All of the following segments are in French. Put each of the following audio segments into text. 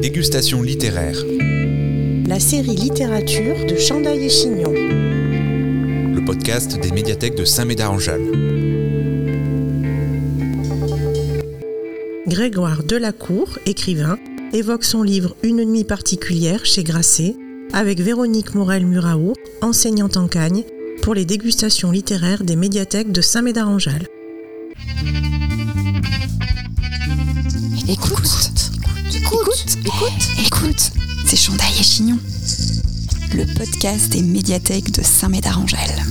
Dégustation littéraire. La série littérature de Chandail et Chignon. Le podcast des médiathèques de Saint-Médard-en-Jalles. Grégoire Delacour, écrivain, évoque son livre Une nuit particulière chez Grasset avec Véronique Morel-Muraour, enseignante en Cagne, pour les dégustations littéraires des médiathèques de Saint-Médard-en-Jalles. Écoute, écoute, écoute, écoute, c'est Chandail et Chignon, le podcast des médiathèques de Saint-Médard-en-Jalles.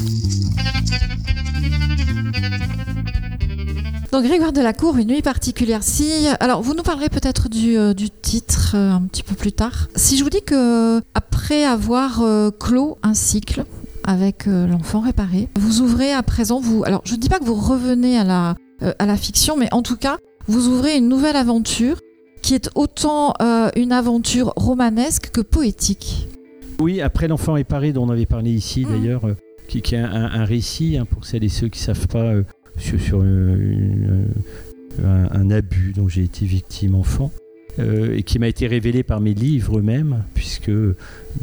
Donc Grégoire Delacour, une nuit particulière. Si, alors vous nous parlerez peut-être du, euh, titre euh, un petit peu plus tard. Si je vous dis que après avoir euh, clos un cycle avec l'enfant réparé, vous ouvrez à présent, vous, alors je ne dis pas que vous revenez à la, à la fiction, mais en tout cas, vous ouvrez une nouvelle aventure qui est autant euh, une aventure romanesque que poétique. Oui, après l'enfant réparé dont on avait parlé ici Mhm. d'ailleurs, euh, qui, qui est un, un récit hein, pour celles et ceux qui ne savent pas euh, sur, sur, une, un, un abus dont j'ai été victime enfant. et qui m'a été révélé par mes livres eux-mêmes, puisque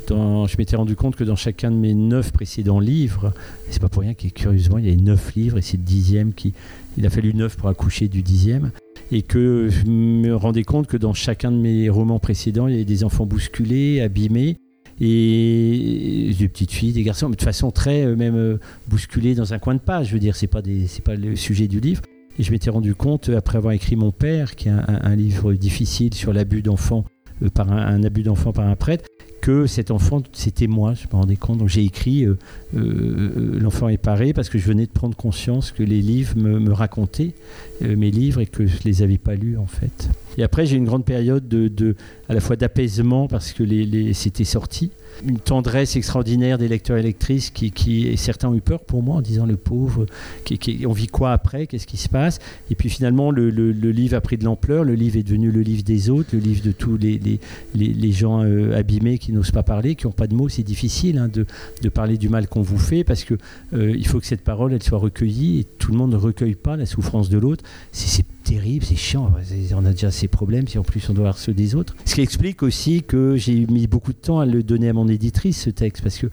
dans, je m'étais rendu compte que dans chacun de mes neuf précédents livres, et c'est pas pour rien que curieusement il y a neuf livres et c'est le dixième qui, il a fallu neuf pour accoucher du dixième, et que je me rendais compte que dans chacun de mes romans précédents il y avait des enfants bousculés, abîmés, et des petites filles, des garçons, mais de façon très euh, même euh, bousculée dans un coin de page. Je veux dire, c'est pas pas le sujet du livre. Et je m'étais rendu compte après avoir écrit Mon père, qui est un, livre difficile sur l'abus d'enfants euh, par un, un abus d'enfant par un prêtre, que cet enfant c'était moi. Je me rendais compte. Donc j'ai écrit euh, euh, L'enfant est paré parce que je venais de prendre conscience que les livres me, racontaient euh, mes livres et que je les avais pas lus en fait. Et après j'ai une grande période de, de- à la fois d'apaisement parce que les, les- c'était sorti, une tendresse extraordinaire des lecteurs et lectrices qui, et certains ont eu peur pour moi en disant le pauvre, qui, qui- on vit quoi après, qu'est-ce qui se passe? Et puis finalement le, livre a pris de l'ampleur, le livre est devenu le livre des autres, le livre de tous les, gens euh, abîmés qui n'osent pas parler, qui n'ont pas de mots, c'est difficile hein, de, parler du mal qu'on vous fait parce que euh, il faut que cette parole elle soit recueillie et tout le monde ne recueille pas la souffrance de l'autre. Terrible, c'est chiant. On a déjà ces problèmes si en plus on doit avoir ceux des autres. Ce qui explique aussi que j'ai mis beaucoup de temps à le donner à mon éditrice ce texte parce que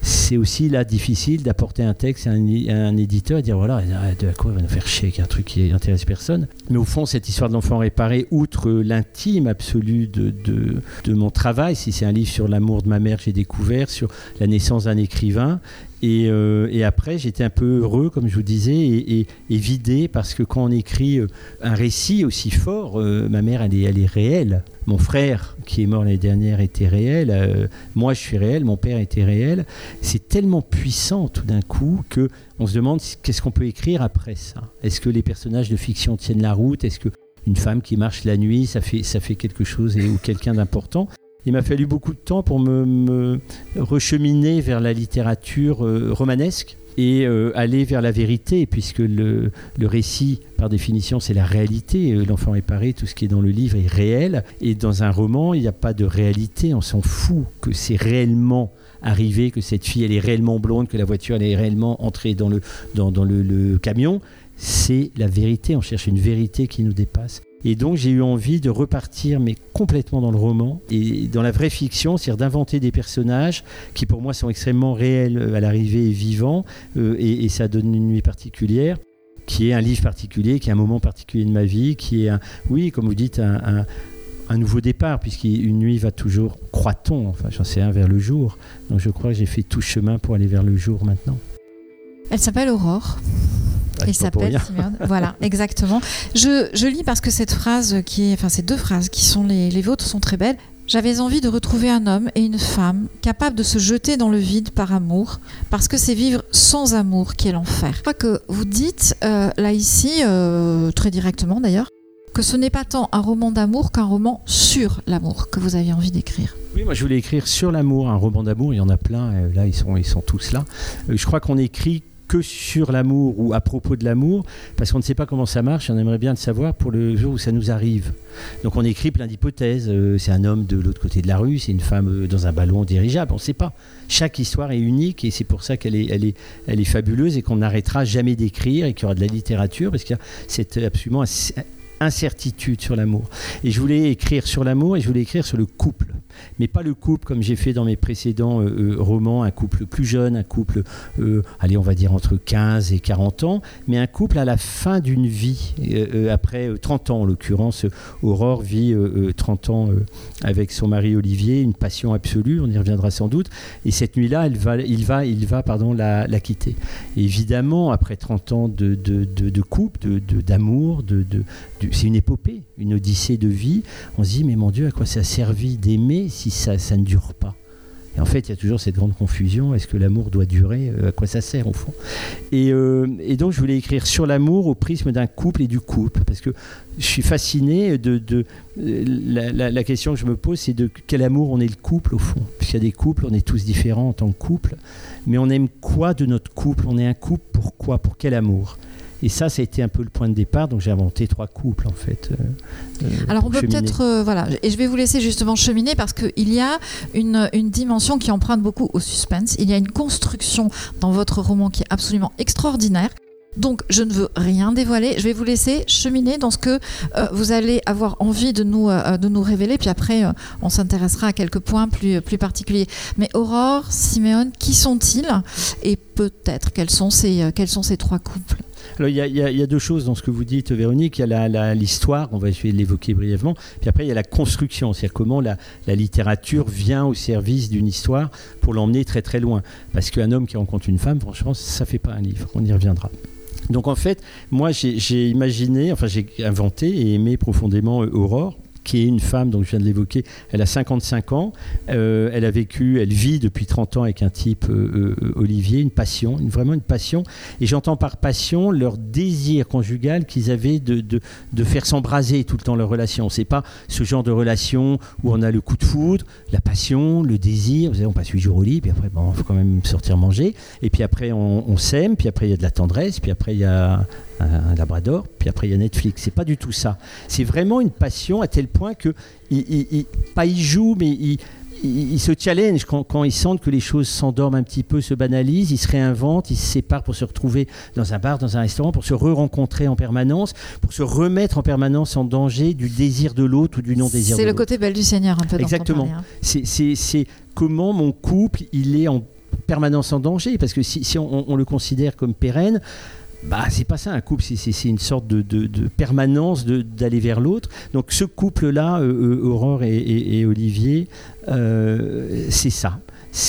c'est aussi là difficile d'apporter un texte à un, éditeur et dire voilà, ah, de quoi il va nous faire chier avec un truc qui intéresse personne. Mais au fond, cette histoire de l'enfant réparé, outre l'intime absolu de, de, de mon travail, si c'est un livre sur l'amour de ma mère que j'ai découvert, sur la naissance d'un écrivain, et, euh, et après, j'étais un peu heureux, comme je vous disais, et, vidé, parce que quand on écrit euh, un récit aussi fort, euh, ma mère, elle est, elle est réelle. Mon frère, qui est mort l'année dernière, était réel. moi, je suis réel. Mon père était réel. C'est tellement puissant tout d'un coup que on se demande qu'est-ce qu'on peut écrire après ça? Est-ce que les personnages de fiction tiennent la route? Est-ce que une femme qui marche la nuit, ça fait, quelque chose ou quelqu'un d'important? Il m'a fallu beaucoup de temps pour me, recheminer vers la littérature euh, romanesque et euh, aller vers la vérité, puisque le, récit, par définition, c'est la réalité. Euh, L'enfant est paré, tout ce qui est dans le livre est réel. Et dans un roman, il n'y a pas de réalité, on s'en fout que c'est réellement arrivé, que cette fille, elle est réellement blonde, que la voiture, elle est réellement entrée dans le, le camion. C'est la vérité, on cherche une vérité qui nous dépasse. Et donc j'ai eu envie de repartir, mais complètement dans le roman et dans la vraie fiction, c'est-à-dire d'inventer des personnages qui pour moi sont extrêmement réels euh, à l'arrivée et vivants, euh, et, ça donne une nuit particulière, qui est un livre particulier, qui est un moment particulier de ma vie, qui est un, oui, comme vous dites, un, un- un nouveau départ, puisqu'une nuit va toujours, croit-on, enfin j'en sais un, vers le jour. Donc je crois que j'ai fait tout chemin pour aller vers le jour maintenant. Elle s'appelle Aurore. Ah, pour s'appelle. Voilà, exactement. Je, je lis parce que cette phrase qui est, enfin ces deux phrases qui sont les, les vôtres sont très belles. J'avais envie de retrouver un homme et une femme capables de se jeter dans le vide par amour, parce que c'est vivre sans amour qui est l'enfer. Je crois que vous dites euh, là ici, euh, très directement d'ailleurs, que ce n'est pas tant un roman d'amour qu'un roman sur l'amour que vous aviez envie d'écrire. Oui, moi je voulais écrire sur l'amour, un roman d'amour, il y en a plein, euh, là ils sont, ils sont tous là. Je crois qu'on écrit que sur l'amour ou à propos de l'amour, parce qu'on ne sait pas comment ça marche, et on aimerait bien le savoir pour le jour où ça nous arrive. Donc on écrit plein d'hypothèses, euh, c'est un homme de l'autre côté de la rue, c'est une femme euh, dans un ballon dirigeable, on ne sait pas. Chaque histoire est unique et c'est pour ça qu'elle est, est, fabuleuse et qu'on n'arrêtera jamais d'écrire et qu'il y aura de la littérature, parce a c'est absolument incertitude sur l'amour. Et je voulais écrire sur l'amour et je voulais écrire sur le couple. Mais pas le couple comme j'ai fait dans mes précédents euh, euh, romans, un couple plus jeune, un couple, euh, allez, on va dire entre 15 et 40 ans, mais un couple à la fin d'une vie, après 30 ans en l'occurrence. Aurore vit 30 ans avec son mari Olivier, une passion absolue, on y reviendra sans doute. Et cette nuit-là, va, il va, il va pardon, la, quitter. évidemment, après 30 ans de, de, de, couple, d'amour, de, de, c'est une épopée, une odyssée de vie. On se dit, mais mon Dieu, à quoi ça a servi d'aimer si ça, ça ne dure pas? Et en fait, il y a toujours cette grande confusion. Est-ce que l'amour doit durer euh, À quoi ça sert au fond? Euh, et, donc, je voulais écrire sur l'amour au prisme d'un couple et du couple. Parce que je suis fasciné de... la, la, question que je me pose, c'est de quel amour on est le couple au fond? Puisqu'il y a des couples, on est tous différents en tant que couple. Mais on aime quoi de notre couple? On est un couple pourquoi Pour quel amour? Et ça, ça a été un peu le point de départ. Donc j'ai inventé trois couples en fait. Euh, euh, Alors on peut peut-être, euh, voilà, et je vais vous laisser justement cheminer parce qu'il y a une, une, dimension qui emprunte beaucoup au suspense. Il y a une construction dans votre roman qui est absolument extraordinaire. Donc je ne veux rien dévoiler, je vais vous laisser cheminer dans ce que vous allez avoir envie de nous, de nous révéler, puis après on s'intéressera à quelques points plus, plus particuliers. Mais Aurore, Siméon, qui sont-ils? Et peut-être quels, sont ces, quels sont ces trois couples? Il y, a deux choses dans ce que vous dites, Véronique. Il y a l'histoire, on va essayer de l'évoquer brièvement. Puis après, il y a la construction, c'est-à-dire comment la, littérature vient au service d'une histoire pour l'emmener très très loin. Parce qu'un homme qui rencontre une femme, franchement, ça fait pas un livre. On y reviendra. Donc en fait, moi j'ai imaginé, enfin j'ai inventé et aimé profondément Aurore qui est une femme, donc je viens de l'évoquer, elle a 55 ans, euh, elle a vécu, elle vit depuis 30 ans avec un type, euh, euh, Olivier, une passion, vraiment une passion, et j'entends par passion leur désir conjugal qu'ils avaient de, de, faire s'embraser tout le temps leur relation. C'est pas ce genre de relation où on a le coup de foudre, la passion, le désir, vous savez, on passe 8 jours au lit, puis après, bon, faut quand même sortir manger, et puis après on s'aime, puis après il y a de la tendresse, puis après il y a un, labrador, puis après il y a Netflix. C'est pas du tout ça. C'est vraiment une passion à tel point que, il, pas il joue, mais il, se challenge quand, quand ils sentent que les choses s'endorment un petit peu, se banalisent, ils se réinventent, ils se séparent pour se retrouver dans un bar, dans un restaurant, pour se re-rencontrer en permanence, pour se remettre en permanence en danger du désir de l'autre ou du non-désir de l'autre. C'est le côté belle du Seigneur un peu. Exactement. Hein. C'est comment mon couple, il est en permanence en danger, parce que si, si on, on, le considère comme pérenne, bah, c'est pas ça un couple, c'est une sorte de, permanence d'aller vers l'autre. Donc ce couple-là, euh, euh, Aurore et, Olivier, euh, c'est ça.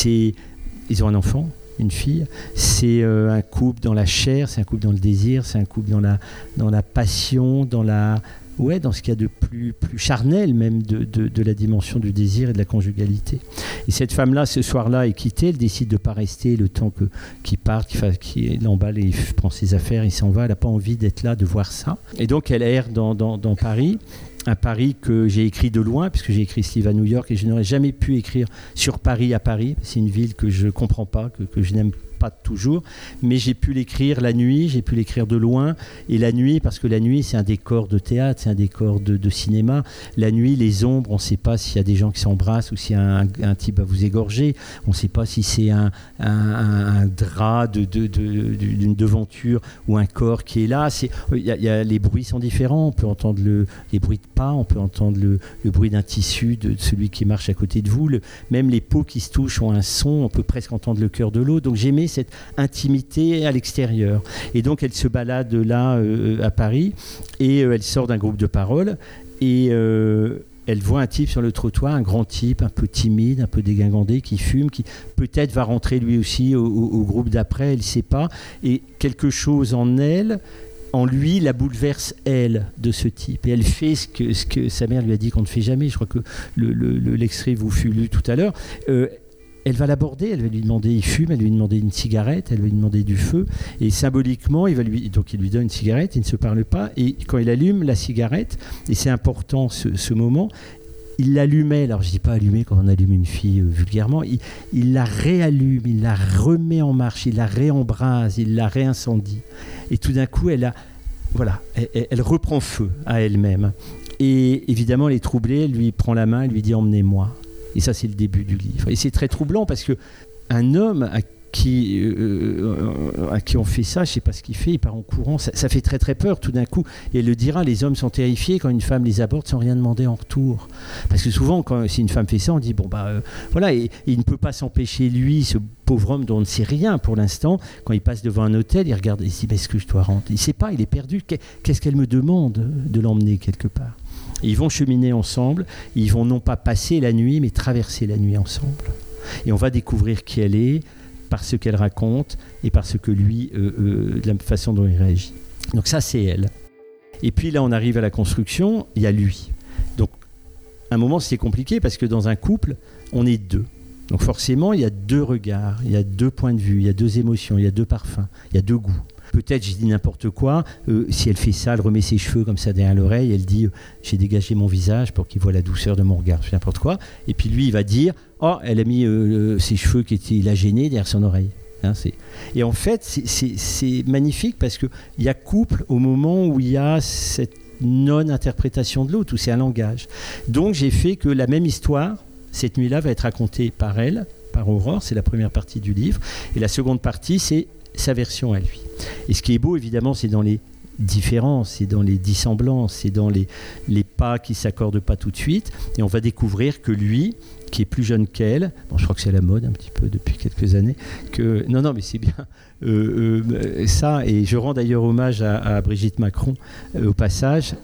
Ils ont un enfant, une fille. C'est un couple dans la chair, c'est un couple dans le désir, c'est un couple dans la passion, dans la ouais, dans ce qu'il y a de plus, plus charnel même de, de, la dimension du désir et de la conjugalité. Et cette femme-là, ce soir-là, est quittée, elle décide de ne pas rester le temps qu'il qui part, qu'il qui l'emballe et prend ses affaires, il s'en va, elle n'a pas envie d'être là, de voir ça. Et donc elle erre dans, dans, Paris un Paris que j'ai écrit de loin, puisque j'ai écrit ce livre à New York, et je n'aurais jamais pu écrire sur Paris à Paris. C'est une ville que je ne comprends pas, que, que je n'aime pas toujours, mais j'ai pu l'écrire la nuit, j'ai pu l'écrire de loin, et la nuit, parce que la nuit c'est un décor de théâtre, c'est un décor de, cinéma, la nuit, les ombres, on ne sait pas s'il y a des gens qui s'embrassent ou y a un, type à vous égorger, on ne sait pas si c'est un, un, drap d'une de, de, devanture ou un corps qui est là, y y a, les bruits sont différents, on peut entendre le, les bruits de pas, on peut entendre le, le bruit d'un tissu, de, celui qui marche à côté de vous, même les peaux qui se touchent ont un son, on peut presque entendre le cœur de l'eau, donc j'aimais cette intimité à l'extérieur. Et donc elle se balade là euh, à Paris et euh, elle sort d'un groupe de parole et euh, elle voit un type sur le trottoir, un grand type, un peu timide, un peu dégingandé, qui fume, qui peut-être va rentrer lui aussi au, groupe d'après, elle ne sait pas. Et quelque chose en elle, en lui, la bouleverse, elle, de ce type. Et elle fait ce que, sa mère lui a dit qu'on ne fait jamais. Je crois que l'extrait le, vous fut lu tout à l'heure elle va l'aborder, elle va lui demander, il fume, elle lui demander une cigarette, elle lui demander du feu, et symboliquement, il va lui, donc il lui donne une cigarette, il ne se parle pas, et quand il allume la cigarette, et c'est important ce, moment, il l'allumait, alors je dis pas allumer quand on allume une fille euh, vulgairement, il, la réallume, il la remet en marche, il la réembrase, il la réincendie. Et tout d'un coup, elle a, voilà, elle, reprend feu à elle-même. Et évidemment, elle est troublée, elle lui prend la main, elle lui dit emmenez-moi. Et ça, c'est le début du livre. Et c'est très troublant parce que un homme qui, à qui on fait ça, je sais pas ce qu'il fait, il part en courant. Ça, fait très très peur tout d'un coup. Et elle le dira, les hommes sont terrifiés quand une femme les aborde sans rien demander en retour. Parce que souvent, quand, si une femme fait ça, on dit, bon, bah voilà, et, il ne peut pas s'empêcher, lui, ce pauvre homme dont on ne sait rien pour l'instant, quand il passe devant un hôtel, il regarde, il se dit, est-ce que je dois rentrer? Il ne sait pas, il est perdu. Qu'est-ce qu'elle me demande de l'emmener quelque part? Ils vont cheminer ensemble, ils vont non pas passer la nuit, mais traverser la nuit ensemble. Et on va découvrir qui elle est par ce qu'elle raconte et par ce que lui, euh, euh, la façon dont il réagit. Donc ça, c'est elle. Et puis là, on arrive à la construction, il y a lui. Donc, un moment, c'est compliqué parce que dans un couple, on est deux. Donc forcément, il y a deux regards, il y a deux points de vue, il y a deux émotions, il y a deux parfums, il y a deux goûts. Peut-être, je dis n'importe quoi, euh, si elle fait ça, elle remet ses cheveux comme ça derrière l'oreille, elle dit J'ai dégagé mon visage pour qu'il voit la douceur de mon regard, n'importe quoi. Et puis lui, il va dire Oh, elle a mis euh, ses cheveux qui étaient, il a gêné derrière son oreille. Hein, et en fait, c'est magnifique parce qu'il y a couple au moment où il y a cette non-interprétation de l'autre, où c'est un langage. Donc j'ai fait que la même histoire, cette nuit-là, va être racontée par elle, par Aurore, c'est la première partie du livre, et la seconde partie, c'est sa version à lui. Et ce qui est beau, évidemment, c'est dans les différences, c'est dans les dissemblances, c'est dans les, les pas qui s'accordent pas tout de suite. Et on va découvrir que lui, qui est plus jeune qu'elle, bon, je crois que c'est la mode un petit peu depuis quelques années, que non, non, mais c'est bien euh, euh, ça. Et je rends d'ailleurs hommage à, Brigitte Macron euh, au passage.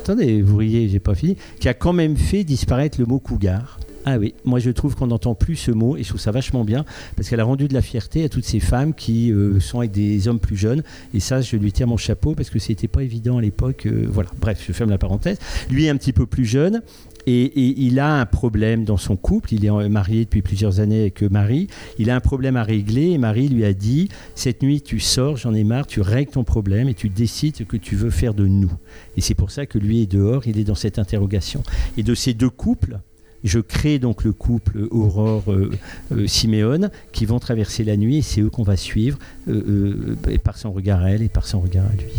Attendez, vous riez, j'ai pas fini. Qui a quand même fait disparaître le mot cougar. Ah oui, moi je trouve qu'on n'entend plus ce mot et je trouve ça vachement bien parce qu'elle a rendu de la fierté à toutes ces femmes qui euh, sont avec des hommes plus jeunes et ça je lui tire mon chapeau parce que c'était pas évident à l'époque. Euh, voilà, bref, je ferme la parenthèse. Lui est un petit peu plus jeune et, il a un problème dans son couple. Il est marié depuis plusieurs années avec Marie. Il a un problème à régler et Marie lui a dit Cette nuit, tu sors, j'en ai marre, tu règles ton problème et tu décides ce que tu veux faire de nous. Et c'est pour ça que lui est dehors, il est dans cette interrogation. Et de ces deux couples, je crée donc le couple Aurore-Siméone euh, euh, qui vont traverser la nuit et c'est eux qu'on va suivre euh, par son regard à elle et par son regard à lui.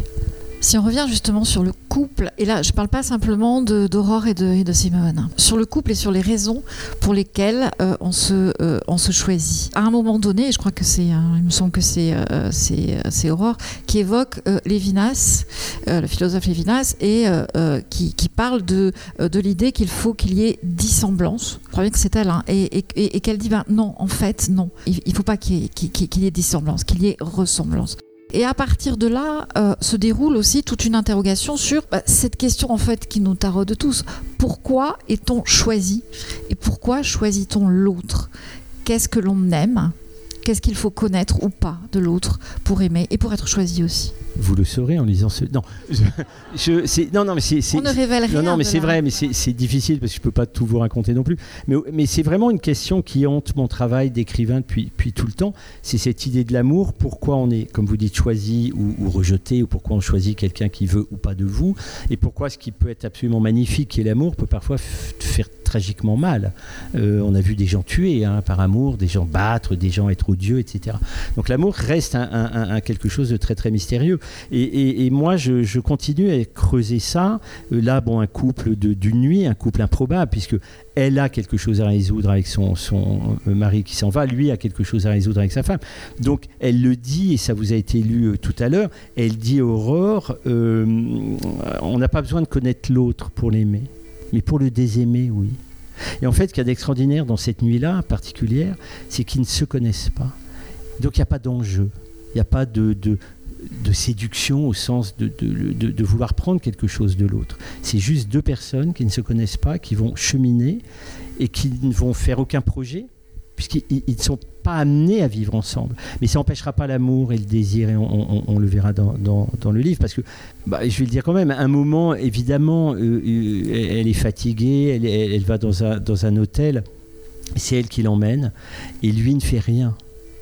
Si on revient justement sur le couple, et là je ne parle pas simplement d'Aurore et de, et Simone, sur le couple et sur les raisons pour lesquelles euh, on, se, euh, on se choisit. À un moment donné, je crois que c'est, hein, il me semble que c'est, euh, c'est, Aurore qui évoque Lévinas, le philosophe Lévinas, et qui, qui, parle de, de l'idée qu'il faut qu'il y ait dissemblance. Je crois bien que c'est elle, hein, et, et, qu'elle dit ben, non, en fait, non, il ne faut pas qu'il y, ait, qu'il y ait dissemblance, qu'il y ait ressemblance. Et à partir de là, euh, se déroule aussi toute une interrogation sur bah, cette question en fait qui nous taraude tous. Pourquoi est-on choisi? Et pourquoi choisit-on l'autre? Qu'est-ce que l'on aime? Qu'est-ce qu'il faut connaître ou pas de l'autre pour aimer et pour être choisi aussi? Vous le saurez en lisant ce. Non, je, non, non, mais c'est. On ne révèle rien. Non, non, mais c'est vrai, mais c'est difficile parce que je peux pas tout vous raconter non plus. Mais, mais c'est vraiment une question qui hante mon travail d'écrivain depuis, depuis tout le temps. C'est cette idée de l'amour. Pourquoi on est, comme vous dites, choisi ou, rejeté, ou pourquoi on choisit quelqu'un qui veut ou pas de vous, et pourquoi ce qui peut être absolument magnifique, qui est l'amour, peut parfois faire tragiquement mal. Euh, on a vu des gens tués hein, par amour, des gens battre, des gens être odieux, etc. Donc l'amour reste un, quelque chose de très très mystérieux. Et, moi, je, continue à creuser ça. Euh, là, bon, un couple d'une nuit, un couple improbable, puisque elle a quelque chose à résoudre avec son, son euh, mari qui s'en va, lui a quelque chose à résoudre avec sa femme. Donc elle le dit, et ça vous a été lu tout à l'heure, elle dit Aurore, on n'a pas besoin de connaître l'autre pour l'aimer mais pour le désaimer, oui. Et en fait, ce qu'il y a d'extraordinaire dans cette nuit-là particulière, c'est qu'ils ne se connaissent pas. Donc il n'y a pas d'enjeu, il n'y a pas de, séduction au sens de, de, vouloir prendre quelque chose de l'autre. C'est juste deux personnes qui ne se connaissent pas, qui vont cheminer et qui ne vont faire aucun projet, puisqu'ils ne sont pas amenés à vivre ensemble. Mais ça n'empêchera pas l'amour et le désir, et on, le verra dans, dans, le livre, parce que, bah, je vais le dire quand même, à un moment, évidemment, euh, euh, elle est fatiguée, elle, elle, va dans un, dans un hôtel, c'est elle qui l'emmène, et lui ne fait rien.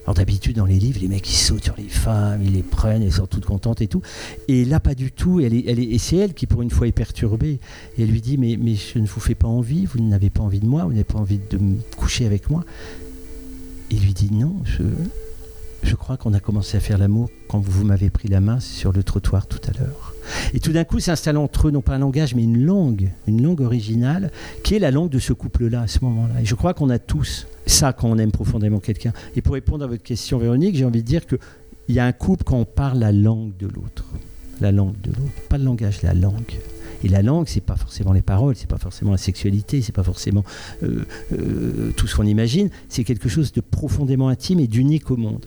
Alors d'habitude dans les livres, les mecs ils sautent sur les femmes, ils les prennent, elles sont toutes contentes et tout. Et là pas du tout. Elle est, elle est, et c'est elle qui pour une fois est perturbée. Et elle lui dit mais, je ne vous fais pas envie, vous n'avez pas envie de moi, vous n'avez pas envie de me coucher avec moi. Il lui dit non, je crois qu'on a commencé à faire l'amour quand vous m'avez pris la main sur le trottoir tout à l'heure. Et tout d'un coup s'installe entre eux non pas un langage mais une langue, une langue originale qui est la langue de ce couple-là à ce moment-là. Et je crois qu'on a tous ça quand on aime profondément quelqu'un. Et pour répondre à votre question Véronique, j'ai envie de dire qu'il y a un couple quand on parle la langue de l'autre. La langue de l'autre, pas le langage, la langue. Et la langue, c'est pas forcément les paroles, c'est pas forcément la sexualité, c'est pas forcément euh, euh, tout ce qu'on imagine. C'est quelque chose de profondément intime et d'unique au monde.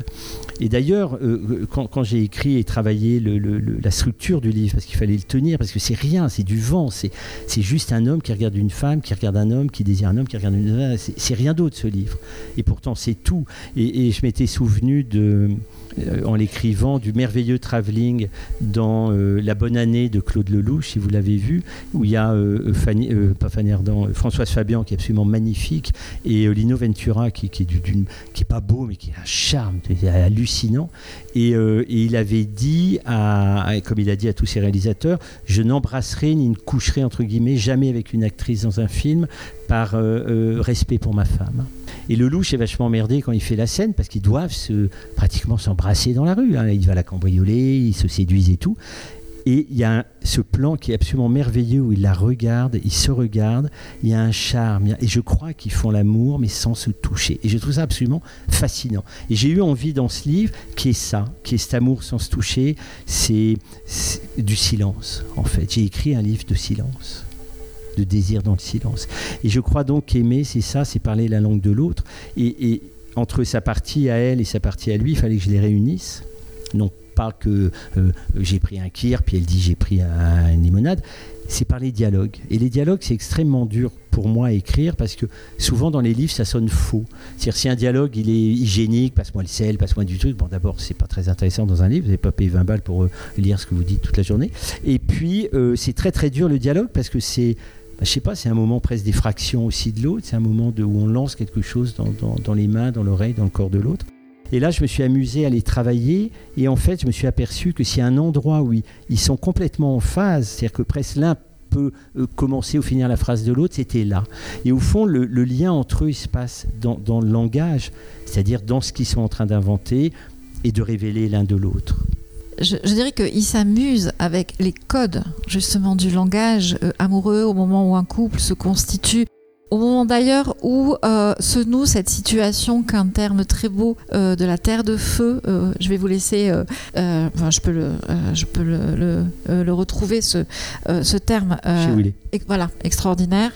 Et d'ailleurs, euh, quand, j'ai écrit et travaillé la structure du livre, parce qu'il fallait le tenir, parce que c'est rien, c'est du vent, c'est juste un homme qui regarde une femme, qui regarde un homme, qui désire un homme, qui regarde une femme. C'est rien d'autre ce livre. Et pourtant, c'est tout. et je m'étais souvenu de en l'écrivant du merveilleux travelling dans euh, La Bonne Année de Claude Lelouch, si vous l'avez vu, où il y a euh, pas Fanny Françoise Fabian qui est absolument magnifique et Lino Ventura qui, qui, est est pas beau mais qui a un charme hallucinant. Et, il avait dit, comme il a dit à tous ses réalisateurs, je n'embrasserai ni ne coucherai entre guillemets jamais avec une actrice dans un film par respect pour ma femme. Et le louche est vachement emmerdé quand il fait la scène parce qu'ils doivent se, pratiquement s'embrasser dans la rue. Hein. Il va la cambrioler, ils se séduisent et tout. Et il y a ce plan qui est absolument merveilleux où il la regarde, il se regarde, il y a un charme. et je crois qu'ils font l'amour mais sans se toucher. Et je trouve ça absolument fascinant. Et j'ai eu envie dans ce livre qui est ça, qui est cet amour sans se toucher, c'est du silence en fait. J'ai écrit un livre de silence de désir dans le silence. Et je crois donc qu'aimer, c'est ça, c'est parler la langue de l'autre. Et, entre sa partie à elle et sa partie à lui, il fallait que je les réunisse. Non pas que euh, j'ai pris un kir, puis elle dit j'ai pris un, une limonade. C'est par les dialogues. Et les dialogues, c'est extrêmement dur pour moi à écrire parce que souvent dans les livres, ça sonne faux. C'est-à-dire si un dialogue, il est hygiénique, passe-moi le sel, passe-moi du truc. Bon, d'abord, c'est pas très intéressant dans un livre. Vous n'avez pas payé 20 balles pour euh, lire ce que vous dites toute la journée. Et puis, euh, c'est très très dur le dialogue parce que c'est bah, je sais pas, c'est un moment presque d'effraction aussi de l'autre, c'est un moment de, où on lance quelque chose dans, les mains, dans l'oreille, dans le corps de l'autre. Et là, je me suis amusé à les travailler et en fait, je me suis aperçu que s'il y a un endroit où ils, sont complètement en phase, c'est-à-dire que presque l'un peut euh, commencer ou finir la phrase de l'autre, c'était là. Et au fond, le, lien entre eux, il se passe dans, dans le langage, c'est-à-dire dans ce qu'ils sont en train d'inventer et de révéler l'un de l'autre je, dirais qu'il s'amuse avec les codes justement du langage euh, amoureux au moment où un couple se constitue. Au moment d'ailleurs où euh, se noue cette situation qu'un terme très beau euh, de la terre de feu, je vais vous laisser, je peux le, je peux le, le, retrouver ce, ce terme. Et, voilà, extraordinaire.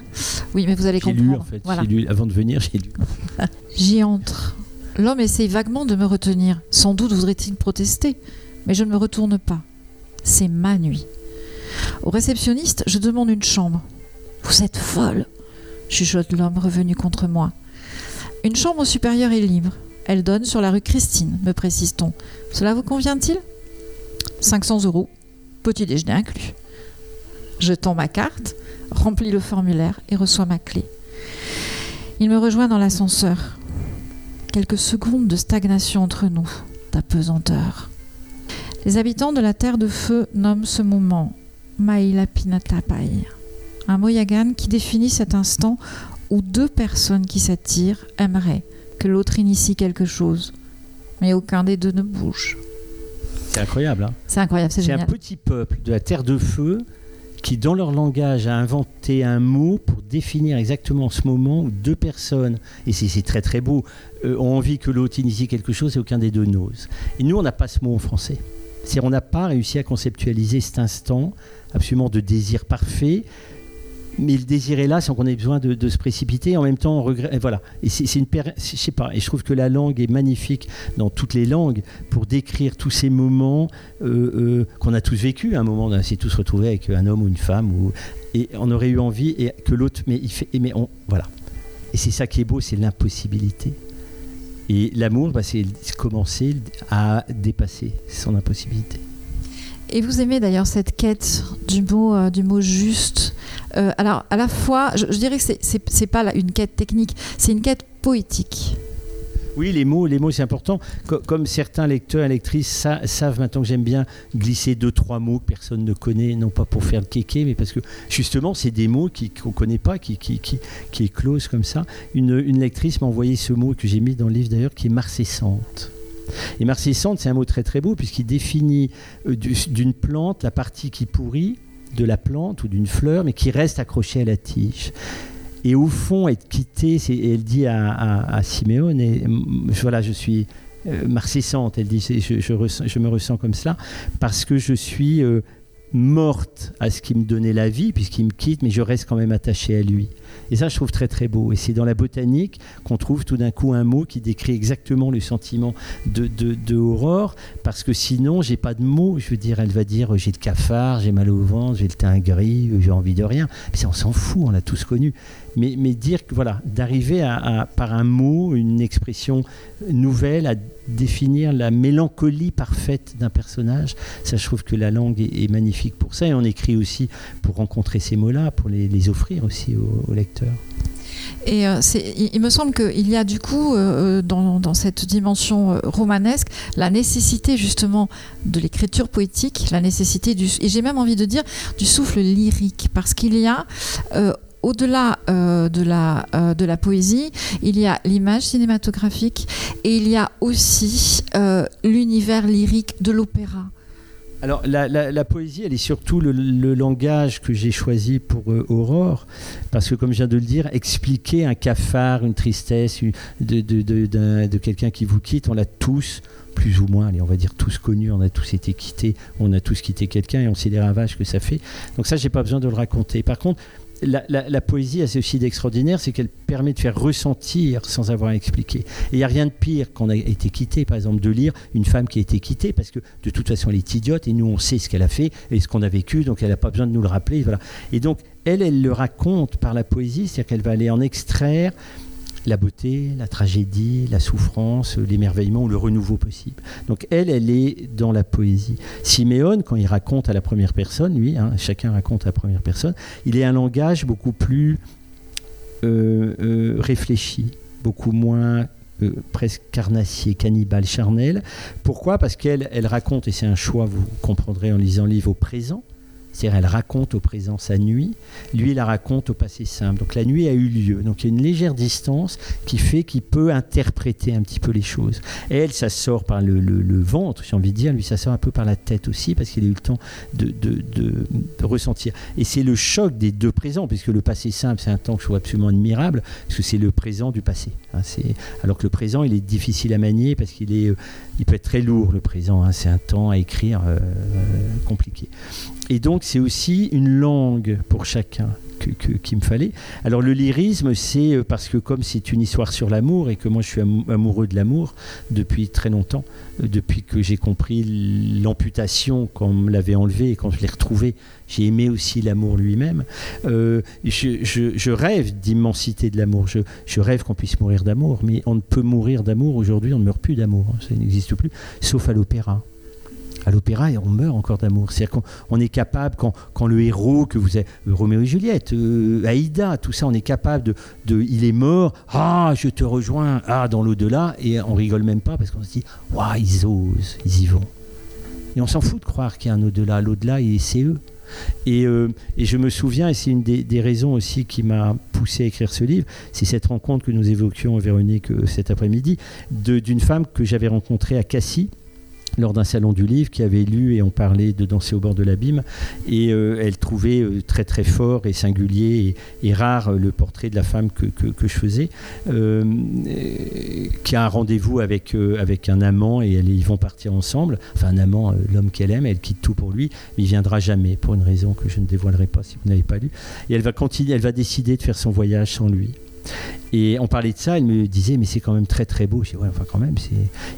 Oui, mais vous allez comprendre. Lu, en fait. Voilà. Lu, avant de venir, j'ai lu. J'y entre. L'homme essaye vaguement de me retenir. Sans doute voudrait-il protester mais je ne me retourne pas. C'est ma nuit. Au réceptionniste, je demande une chambre. Vous êtes folle, chuchote l'homme revenu contre moi. Une chambre supérieure est libre. Elle donne sur la rue Christine, me précise-t-on. Cela vous convient-il? 500 euros, petit déjeuner inclus. Je tends ma carte, remplis le formulaire et reçois ma clé. Il me rejoint dans l'ascenseur. Quelques secondes de stagnation entre nous, d'apesanteur. Les habitants de la Terre de Feu nomment ce moment Maïla Pinatapai, un moyagan qui définit cet instant où deux personnes qui s'attirent aimeraient que l'autre initie quelque chose, mais aucun des deux ne bouge. C'est incroyable. Hein c'est incroyable, c'est génial. un petit peuple de la Terre de Feu qui, dans leur langage, a inventé un mot pour définir exactement ce moment où deux personnes, et c'est très très beau, euh, ont envie que l'autre initie quelque chose et aucun des deux n'ose. Et nous, on n'a pas ce mot en français. C'est-à-dire on n'a pas réussi à conceptualiser cet instant absolument de désir parfait, mais le désir est là sans qu'on ait besoin de, se précipiter. En même temps, on regrette. Voilà. Et c'est une je sais pas. Et je trouve que la langue est magnifique dans toutes les langues pour décrire tous ces moments euh, euh, qu'on a tous vécu. Un moment, on s'est tous retrouvés avec un homme ou une femme, ou, et on aurait eu envie et que l'autre, mais il fait, mais on, voilà. Et c'est ça qui est beau, c'est l'impossibilité. Et l'amour, bah, c'est commencer à dépasser son impossibilité. Et vous aimez d'ailleurs cette quête du mot, euh, du mot juste. Euh, alors, à la fois, je, dirais que c'est n'est pas une quête technique, c'est une quête poétique. Oui, les mots, les mots, c'est important. comme certains lecteurs et lectrices savent maintenant que j'aime bien glisser deux, trois mots que personne ne connaît, non pas pour faire le kéké, mais parce que justement, c'est des mots qu'on ne connaît pas, qui, qui, qui, qui comme ça. Une, lectrice m'a envoyé ce mot que j'ai mis dans le livre d'ailleurs, qui est marcessante. Et marcescente, c'est un mot très très beau puisqu'il définit euh, d'une plante la partie qui pourrit de la plante ou d'une fleur, mais qui reste accrochée à la tige. Et au fond, être quitté, elle dit à, et voilà, je suis euh, marcessante, elle dit, je, je, me ressens comme cela, parce que je suis euh, morte à ce qui me donnait la vie, puisqu'il me quitte, mais je reste quand même attachée à lui. Et ça, je trouve très très beau. Et c'est dans la botanique qu'on trouve tout d'un coup un mot qui décrit exactement le sentiment de, de, parce que sinon, j'ai pas de mots. Je veux dire, elle va dire j'ai le cafard, j'ai mal au ventre, j'ai le teint gris, j'ai envie de rien. Mais ça, on s'en fout, on l'a tous connu. Mais, mais dire que voilà, d'arriver à, par un mot, une expression nouvelle, à définir la mélancolie parfaite d'un personnage, ça, je trouve que la langue est, magnifique pour ça. Et on écrit aussi pour rencontrer ces mots-là, pour les, offrir aussi aux, lecteurs. Et euh, il, me semble qu'il y a du coup, euh, euh, dans, cette dimension romanesque, la nécessité justement de l'écriture poétique, la nécessité du, et j'ai même envie de dire, du souffle lyrique, parce qu'il y a au-delà de, la, de la poésie, il y a l'image cinématographique et il y a aussi l'univers lyrique de l'opéra. Alors la, poésie, elle est surtout le, langage que j'ai choisi pour euh, Aurore, parce que comme je viens de le dire, expliquer un cafard, une tristesse de, de, quelqu'un qui vous quitte, on l'a tous plus ou moins, allez, on va dire tous connus, on a tous été quittés, on a tous quitté quelqu'un et on sait les ravages que ça fait. Donc ça, j'ai pas besoin de le raconter. Par contre, la, poésie a ceci d'extraordinaire, c'est qu'elle permet de faire ressentir sans avoir à expliquer. Et il n'y a rien de pire qu'on a été quitté, par exemple, de lire une femme qui a été quittée, parce que de toute façon elle est idiote, et nous on sait ce qu'elle a fait et ce qu'on a vécu, donc elle n'a pas besoin de nous le rappeler. Voilà. Et donc elle, elle le raconte par la poésie, c'est-à-dire qu'elle va aller en extraire la beauté, la tragédie, la souffrance, l'émerveillement ou le renouveau possible. Donc elle, elle est dans la poésie. Siméon, quand il raconte à la première personne, lui, hein, chacun raconte à la première personne, il est un langage beaucoup plus euh, euh, réfléchi, beaucoup moins euh, presque carnassier, cannibale, charnel. Pourquoi? Parce qu'elle elle raconte, et c'est un choix, vous comprendrez en lisant le livre, au présent. C'est-à-dire, elle raconte au présent sa nuit, lui, il la raconte au passé simple. Donc la nuit a eu lieu. Donc il y a une légère distance qui fait qu'il peut interpréter un petit peu les choses. Elle, ça sort par le, ventre, j'ai envie de dire. Lui, ça sort un peu par la tête aussi, parce qu'il a eu le temps de, ressentir. Et c'est le choc des deux présents, puisque le passé simple, c'est un temps que je trouve absolument admirable, parce que c'est le présent du passé. Hein. alors que le présent, il est difficile à manier, parce qu'il est, euh, il peut être très lourd, le présent. Hein. c'est un temps à écrire euh, compliqué. Et donc c'est aussi une langue pour chacun qu'il me fallait. Alors le lyrisme, c'est euh, parce que comme c'est une histoire sur l'amour et que moi je suis amoureux de l'amour depuis très longtemps, euh, depuis que j'ai compris l'amputation quand on me l'avait enlevé et quand je l'ai retrouvé, j'ai aimé aussi l'amour lui-même. Euh, je, rêve d'immensité de l'amour, je, je, rêve qu'on puisse mourir d'amour, mais on ne peut mourir d'amour aujourd'hui, on ne meurt plus d'amour, ça n'existe plus, sauf à l'opéra à l'opéra et on meurt encore d'amour. C'est-à-dire qu'on est capable, quand, le héros que vous êtes, euh, Roméo et Juliette, euh, Aïda, tout ça, on est capable de, Il est mort, ah, je te rejoins, ah, dans l'au-delà, et on rigole même pas parce qu'on se dit, waouh, ils osent, ils y vont. Et on s'en fout de croire qu'il y a un au-delà. L'au-delà, c'est eux. Et, euh, et, je me souviens, et c'est une des, des, raisons aussi qui m'a poussé à écrire ce livre, c'est cette rencontre que nous évoquions, Véronique, cet après-midi, d'une femme que j'avais rencontrée à Cassis lors d'un salon du livre qui avait lu et on parlait de Danser au bord de l'abîme et euh, elle trouvait euh, très très fort et singulier et, rare euh, le portrait de la femme que, que, je faisais qui a un rendez-vous avec, avec un amant et ils vont partir ensemble. Enfin un amant l'homme qu'elle aime elle quitte tout pour lui mais il viendra jamais pour une raison que je ne dévoilerai pas si vous n'avez pas lu. Et elle va continuer elle va décider de faire son voyage sans lui et on parlait de ça, elle me disait, mais c'est quand même très très beau. Je dis, ouais, enfin quand même.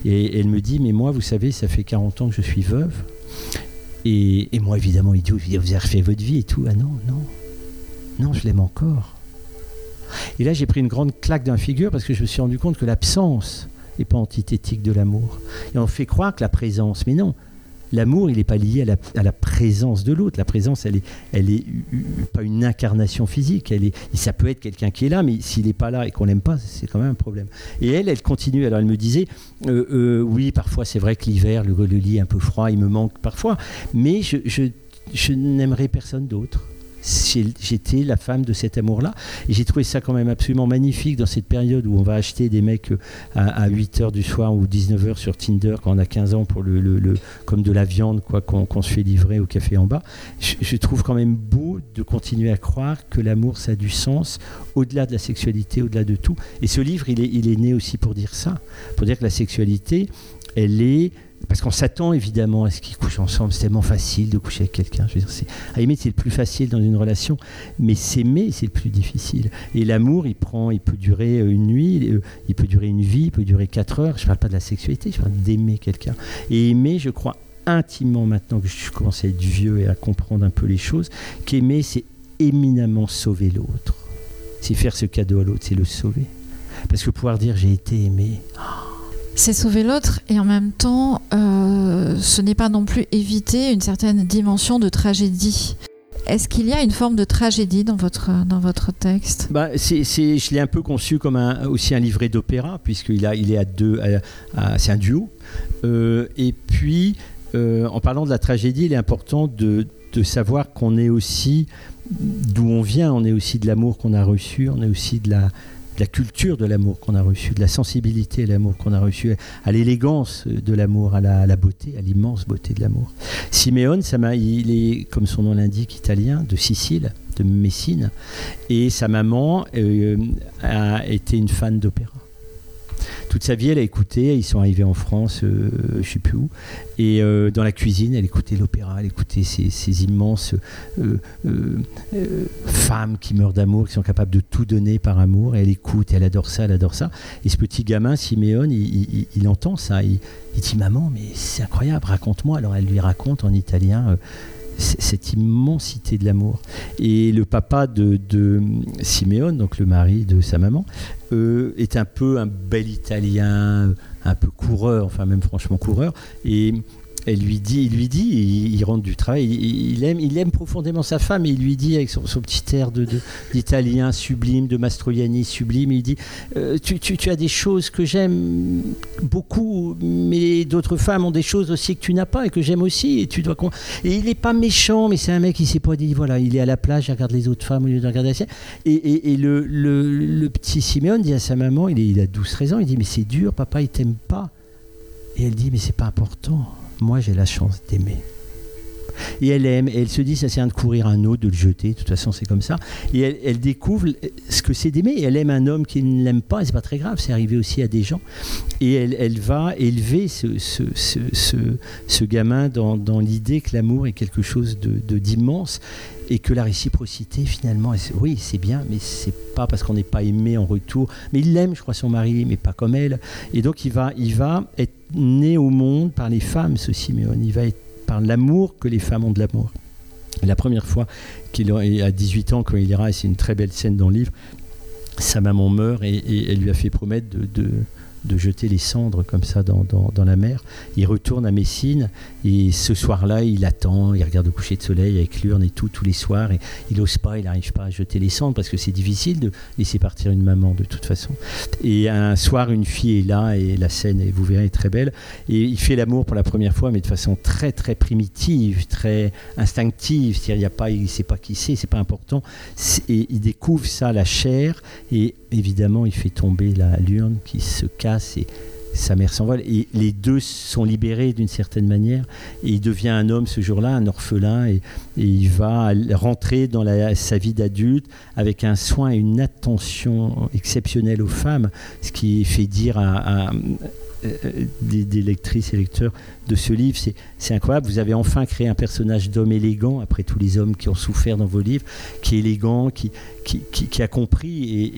Et elle me dit, mais moi, vous savez, ça fait 40 ans que je suis veuve. Et, moi, évidemment, idiot, je dis, vous avez refait votre vie et tout. Ah non, non. Non, je l'aime encore. Et là, j'ai pris une grande claque d'un figure parce que je me suis rendu compte que l'absence n'est pas antithétique de l'amour. Et on fait croire que la présence, mais non, L'amour, il n'est pas lié à la, présence de l'autre. La présence, elle est, elle est pas une incarnation physique. Elle est, ça peut être quelqu'un qui est là, mais s'il n'est pas là et qu'on l'aime pas, c'est quand même un problème. Et elle, elle continue. Alors elle me disait, euh, euh, oui, parfois c'est vrai que l'hiver, le, lit est un peu froid, il me manque parfois, mais je, je, je n'aimerais personne d'autre. J'étais la femme de cet amour-là. Et j'ai trouvé ça quand même absolument magnifique dans cette période où on va acheter des mecs euh, à, 8h du soir ou 19h sur Tinder quand on a 15 ans pour le, comme de la viande quoi qu'on se fait livrer au café en bas. Je, trouve quand même beau de continuer à croire que l'amour ça a du sens au-delà de la sexualité, au-delà de tout. Et ce livre, il est né aussi pour dire ça, pour dire que la sexualité, elle est parce qu'on s'attend évidemment à ce qu'ils couchent ensemble. C'est tellement facile de coucher avec quelqu'un. Aimer, c'est le plus facile dans une relation, mais s'aimer, c'est le plus difficile. Et l'amour, il prend, il peut durer euh, une nuit, euh, il peut durer une vie, il peut durer quatre heures. Je ne parle pas de la sexualité, je parle d'aimer quelqu'un. Et aimer, je crois intimement maintenant que je commence à être vieux et à comprendre un peu les choses, qu'aimer, c'est éminemment sauver l'autre. C'est faire ce cadeau à l'autre, c'est le sauver. Parce que pouvoir dire j'ai été aimé. Oh, c'est sauver l'autre et en même temps, euh, ce n'est pas non plus éviter une certaine dimension de tragédie. Est-ce qu'il y a une forme de tragédie dans votre, dans votre texte? Bah, Je l'ai un peu conçu comme aussi un livret d'opéra, puisqu'il est à deux, c'est un duo. Euh, et puis, euh, en parlant de la tragédie, il est important de savoir qu'on est aussi d'où on vient, on est aussi de l'amour qu'on a reçu, on est aussi de la, de la culture de l'amour qu'on a reçu, de la sensibilité de l'amour qu'on a reçu, à l'élégance de l'amour, à la, beauté, à l'immense beauté de l'amour. Simeone, il est, comme son nom l'indique, italien, de Sicile, de Messine, et sa maman euh, a été une fan d'opéra toute sa vie, elle a écouté. Ils sont arrivés en France, euh, je ne sais plus où. Et euh, dans la cuisine, elle écoutait l'opéra, elle écoutait ces, immenses euh, femmes qui meurent d'amour, qui sont capables de tout donner par amour. Et elle écoute, elle adore ça, elle adore ça. Et ce petit gamin, Siméon, il, entend ça. Il, dit Maman, mais c'est incroyable, raconte-moi. Alors elle lui raconte en italien cette immensité de l'amour. Et le papa de, de Simeone, donc le mari de sa maman, euh, est un peu un bel Italien, un peu coureur, enfin même franchement coureur. Elle lui dit, il lui dit, il, rentre du travail, il, aime, il aime profondément sa femme et il lui dit avec son, petit air d'italien sublime, de Mastroianni sublime, il dit euh, tu, tu, as des choses que j'aime beaucoup, mais d'autres femmes ont des choses aussi que tu n'as pas et que j'aime aussi et tu dois il n'est pas méchant, mais c'est un mec qui s'est pas dit voilà, il est à la plage, il regarde les autres femmes au lieu de regarder la sienne. Et, le, petit Simeon dit à sa maman, il, est, il a 12-13 ans, il dit mais c'est dur, papa il t'aime pas. Et elle dit mais c'est pas important moi j'ai la chance d'aimer. Et elle aime, et elle se dit, ça sert à de courir un autre, de le jeter, de toute façon c'est comme ça. Et elle, découvre ce que c'est d'aimer, elle aime un homme qui ne l'aime pas, et c'est pas très grave, c'est arrivé aussi à des gens. Et elle, va élever ce, gamin dans, l'idée que l'amour est quelque chose d'immense, et que la réciprocité finalement oui c'est bien mais c'est pas parce qu'on n'est pas aimé en retour mais il l'aime je crois son mari mais pas comme elle et donc il va il va être né au monde par les femmes ce Simeone il va être par l'amour que les femmes ont de l'amour la première fois qu'il a 18 ans quand il ira et c'est une très belle scène dans le livre sa maman meurt et, elle lui a fait promettre de jeter les cendres comme ça dans, la mer. Il retourne à Messine et ce soir-là, il attend, il regarde le coucher de soleil avec l'urne et tout, tous les soirs. Et il n'ose pas, il n'arrive pas à jeter les cendres parce que c'est difficile de laisser partir une maman de toute façon. Et un soir, une fille est là et la scène, vous verrez, est très belle. Et il fait l'amour pour la première fois, mais de façon très, très primitive, très instinctive. C'est-à-dire, il a pas, il ne sait pas qui c'est, c'est pas important. Et il découvre ça, la chair, et évidemment, il fait tomber la l'urne qui se casse et sa mère s'envole. Et les deux sont libérés d'une certaine manière. Et il devient un homme ce jour-là, un orphelin, et, il va rentrer dans sa vie d'adulte avec un soin et une attention exceptionnelle aux femmes, ce qui fait dire à, des, des, lectrices et lecteurs de ce livre. C'est incroyable. Vous avez enfin créé un personnage d'homme élégant, après tous les hommes qui ont souffert dans vos livres, qui est élégant, qui, qui, a compris,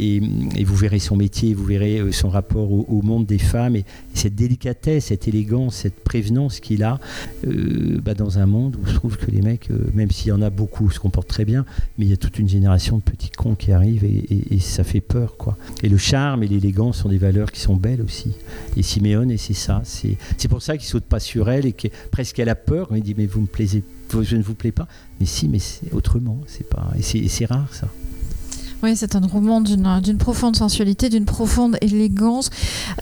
et, vous verrez son métier, vous verrez euh, son rapport au, monde des femmes, et, cette délicatesse, cette élégance, cette prévenance qu'il a euh, bah, dans un monde où je trouve que les mecs, euh, même s'il y en a beaucoup, se comportent très bien, mais il y a toute une génération de petits cons qui arrivent, et, ça fait peur. quoi. Et le charme et l'élégance sont des valeurs qui sont belles aussi. Et Siméon, et c'est ça. C'est pour ça qu'il saute pas sur elle, et que presque elle a peur, il dit, mais vous me plaisez, je ne vous plais pas. Mais si, mais c'est autrement, c'est pas, et c'est rare ça. Oui, c'est un roman d'une profonde sensualité, d'une profonde élégance.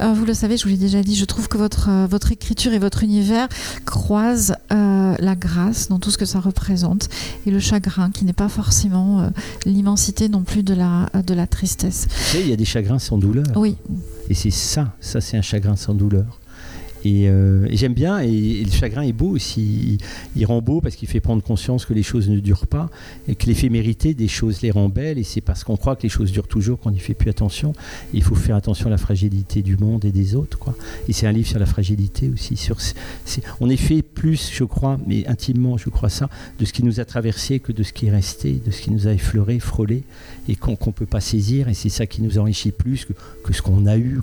Euh, vous le savez, je vous l'ai déjà dit, je trouve que votre, euh, votre écriture et votre univers croisent euh, la grâce dans tout ce que ça représente et le chagrin qui n'est pas forcément l'immensité non plus de la, de la tristesse. il y a des chagrins sans douleur. Oui. Et c'est ça, ça c'est un chagrin sans douleur. Euh, et, j'aime bien, et, le chagrin est beau aussi. Il, rend beau parce qu'il fait prendre conscience que les choses ne durent pas et que l'éphémérité des choses les rend belles. Et c'est parce qu'on croit que les choses durent toujours qu'on n'y fait plus attention. il faut faire attention à la fragilité du monde et des autres. Et c'est un livre sur la fragilité aussi. On est fait plus, je crois, mais intimement, je crois ça, de ce qui nous a traversé que de ce qui est resté, de ce qui nous a effleuré, frôlé et qu'on ne peut pas saisir. Et c'est ça qui nous enrichit plus que, ce qu'on a eu.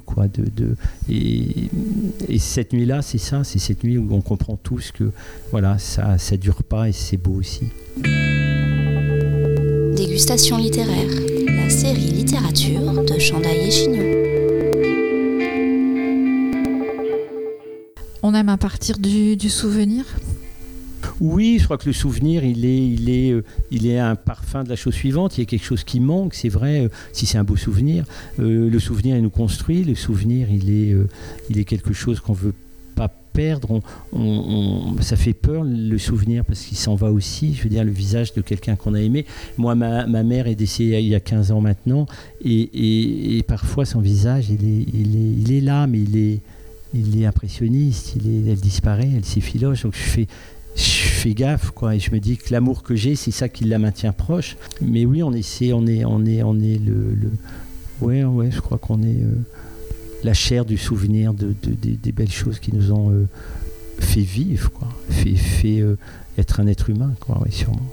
Et cette nuit-là, c'est ça, c'est cette nuit où on comprend tous que voilà, ça, ça dure pas et c'est beau aussi. Dégustation littéraire, la série littérature de Chandaille et Chignon. On aime à partir du, du souvenir? Oui, je crois que le souvenir, il est, il est, euh, il est un parfum de la chose suivante. Il y a quelque chose qui manque, c'est vrai, euh, si c'est un beau souvenir. Euh, le souvenir, il nous construit. Le souvenir, il est, il est quelque chose qu'on veut pas perdre. Ça fait peur le souvenir parce qu'il s'en va aussi. Je veux dire, le visage de quelqu'un qu'on a aimé. Moi, ma, ma, mère est décédée il y a 15 ans maintenant. Et, et, parfois, son visage, il est, il est, là, mais il est il est impressionniste, il elle disparaît, elle s'effiloche. Donc je fais, je fais gaffe, quoi, et je me dis que l'amour que j'ai, c'est ça qui la maintient proche. Mais oui, on essaie, on est, on est, on est le, le... ouais, ouais, je crois qu'on est euh, la chair du souvenir de, des belles choses qui nous ont euh, fait vivre, quoi, fait, fait euh, être un être humain, quoi, oui, sûrement.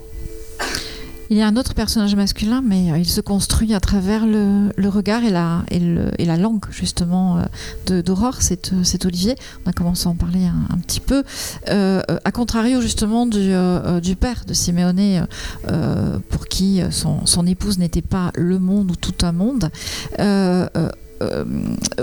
Il y a un autre personnage masculin, mais euh, il se construit à travers le, regard et la, langue, justement, euh, d'Aurore. C'est Olivier. On a commencé à en parler un, petit peu. Euh, à contrario, justement, du, du père de Simeone, pour qui son, son épouse n'était pas le monde ou tout un monde.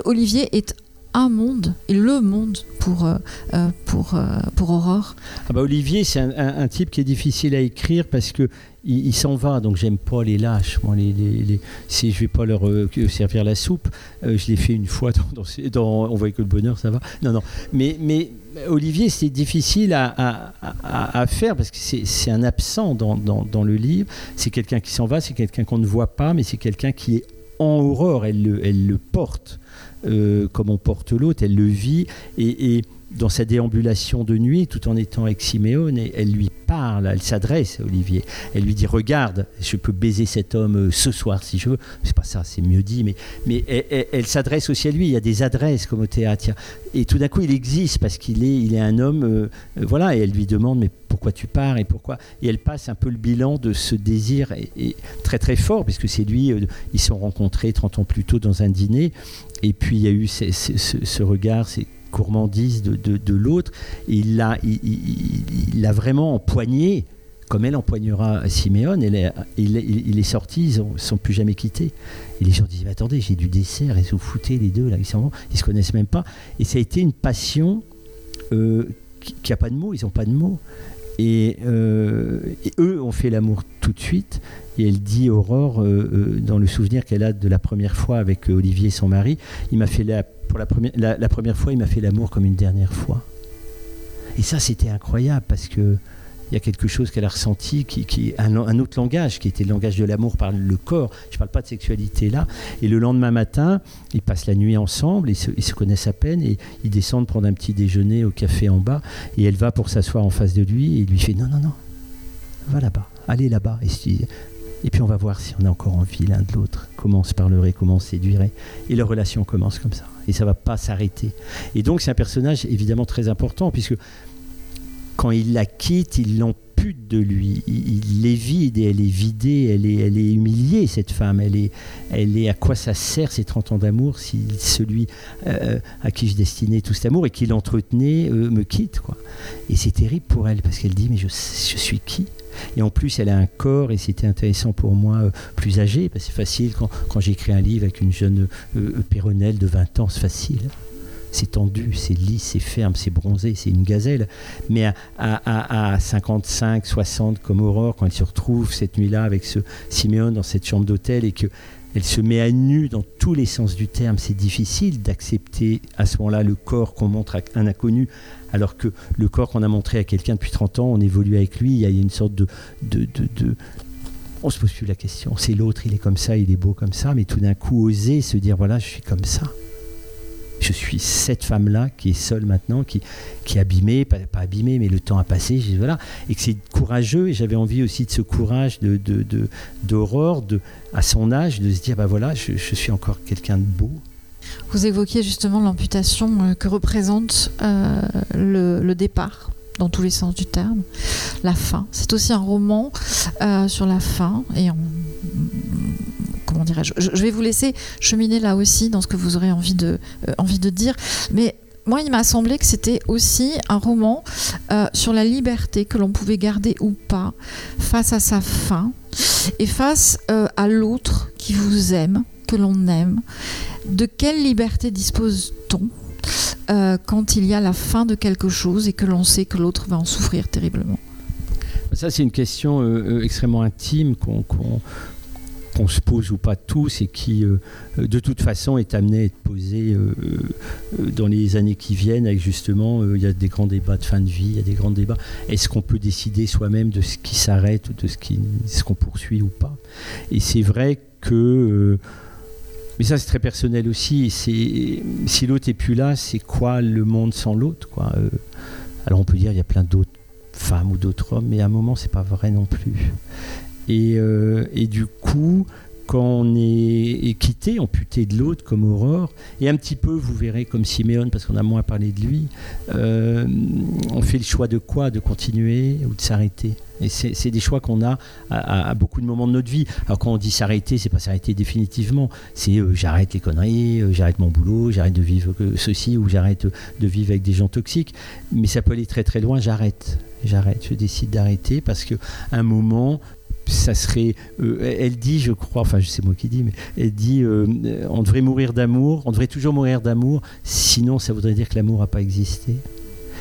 Olivier est un monde et le monde pour, euh, euh, pour, euh, pour Aurore ah bah Olivier, c'est un, type qui est difficile à écrire parce que il, s'en va, donc j'aime pas les lâches. Moi, les, les, si je vais pas leur servir la soupe, je l'ai fait une fois dans, dans, On voit que le bonheur, ça va. Non, non. Mais, mais Olivier, c'est difficile à, à, faire parce que c'est un absent dans, dans, dans le livre. C'est quelqu'un qui s'en va, c'est quelqu'un qu'on ne voit pas, mais c'est quelqu'un qui est en Aurore. Elle le, elle le porte. Euh, comme on porte l'autre, elle le vit, et, dans sa déambulation de nuit, tout en étant avec Siméone, elle lui parle, elle s'adresse à Olivier, elle lui dit Regarde, je peux baiser cet homme euh, ce soir si je veux. C'est pas ça, c'est mieux dit, mais, elle, s'adresse aussi à lui. Il y a des adresses comme au théâtre. Et tout d'un coup, il existe parce qu'il est, il est un homme, euh, voilà, et elle lui demande Mais pourquoi tu pars et pourquoi? Et elle passe un peu le bilan de ce désir et, très très fort, puisque c'est lui, ils se sont rencontrés 30 ans plus tôt dans un dîner, et puis il y a eu ce, regard, ces gourmandises de, l'autre. Et il l'a il, vraiment empoigné, comme elle empoignera Siméon. il, est sorti, ils ne sont plus jamais quittés. Et les gens disent Attendez, j'ai du dessert, et se foutez les deux, là, ils ne se connaissent même pas. Et ça a été une passion euh, qui n'a pas de mots, ils n'ont pas de mots. Euh, et, eux ont fait l'amour tout de suite. Et elle dit, Aurore, euh, euh, dans le souvenir qu'elle a de la première fois avec Olivier, son mari, il m'a fait la, pour la première, la première fois, il m'a fait l'amour comme une dernière fois. Et ça, c'était incroyable parce que il y a quelque chose qu'elle a ressenti, qui, un, autre langage, qui était le langage de l'amour par le corps. Je ne parle pas de sexualité là. Et le lendemain matin, ils passent la nuit ensemble, ils se, connaissent à peine, et ils descendent prendre un petit déjeuner au café en bas, et elle va pour s'asseoir en face de lui, et il lui fait non, non, non, va là-bas, allez là-bas. Et, et puis on va voir si on a encore envie l'un de l'autre, comment on se parlerait, comment on séduirait. Et leur relation commence comme ça. Et ça va pas s'arrêter. Et donc c'est un personnage évidemment très important, puisque quand il la quitte, il l'ampute de lui. Il, est vide et elle est vidée, elle est, elle est humiliée, cette femme. Elle est, elle est à quoi ça sert ces 30 ans d'amour si celui euh, à qui je destinais tout cet amour et qui l'entretenait euh, me quitte quoi. Et c'est terrible pour elle parce qu'elle dit mais je, suis qui? Et en plus, elle a un corps, et c'était intéressant pour moi, euh, plus âgé, parce que c'est facile quand, quand j'écris un livre avec une jeune euh, de 20 ans, c'est facile c'est tendu, c'est lisse, c'est ferme, c'est bronzé, c'est une gazelle. Mais à, à, à, 55, 60 comme Aurore, quand elle se retrouve cette nuit-là avec ce Siméon dans cette chambre d'hôtel et que elle se met à nu dans tous les sens du terme. C'est difficile d'accepter à ce moment-là le corps qu'on montre à un inconnu, alors que le corps qu'on a montré à quelqu'un depuis 30 ans, on évolue avec lui, il y a une sorte de... de, de, de on se pose plus la question. C'est l'autre, il est comme ça, il est beau comme ça, mais tout d'un coup oser se dire voilà, je suis comme ça je suis cette femme-là qui est seule maintenant, qui, qui est abîmée, pas, abîmée, mais le temps a passé, voilà, et que c'est courageux, et j'avais envie aussi de ce courage d'Aurore, de, de, à son âge, de se dire, bah voilà, je, suis encore quelqu'un de beau. Vous évoquiez justement l'amputation euh, que représente euh, le, départ dans tous les sens du terme, la fin. C'est aussi un roman euh, sur la fin et on, comment dirais-je je, vais vous laisser cheminer là aussi dans ce que vous aurez envie de, euh, envie de dire. Mais moi, il m'a semblé que c'était aussi un roman euh, sur la liberté que l'on pouvait garder ou pas face à sa fin et face euh, à l'autre qui vous aime, que l'on aime. De quelle liberté dispose-t-on quand il y a la fin de quelque chose et que l'on sait que l'autre va en souffrir terriblement? Ça, c'est une question extrêmement intime qu'on qu'on se pose ou pas tous et qui, euh, de toute façon, est amené à être posé euh, euh, dans les années qui viennent. Avec justement, il y a des grands débats de fin de vie, il y a des grands débats. Est-ce qu'on peut décider soi-même de ce qui s'arrête ou de ce qui, ce qu'on poursuit ou pas? Et c'est vrai que mais ça, c'est très personnel aussi. C'est si l'autre est plus là, c'est quoi le monde sans l'autre quoi Alors on peut dire il y a plein d'autres femmes ou d'autres hommes, mais à un moment, c'est pas vrai non plus. Euh, et, du coup, quand on est, quitté, amputé de l'autre comme Aurore, et un petit peu, vous verrez, comme Siméon, parce qu'on a moins parlé de lui, euh, on fait le choix de quoi De continuer ou de s'arrêter? Et c'est des choix qu'on a à, beaucoup de moments de notre vie. Alors quand on dit s'arrêter, c'est pas s'arrêter définitivement. C'est euh, j'arrête les conneries, j'arrête mon boulot, j'arrête de vivre ceci ou j'arrête de vivre avec des gens toxiques. Mais ça peut aller très très loin. J'arrête, j'arrête. Je décide d'arrêter parce que un moment, ça serait. Euh, elle dit, je crois, enfin, c'est moi qui dis, mais elle dit euh, on devrait mourir d'amour, on devrait toujours mourir d'amour, sinon ça voudrait dire que l'amour n'a pas existé.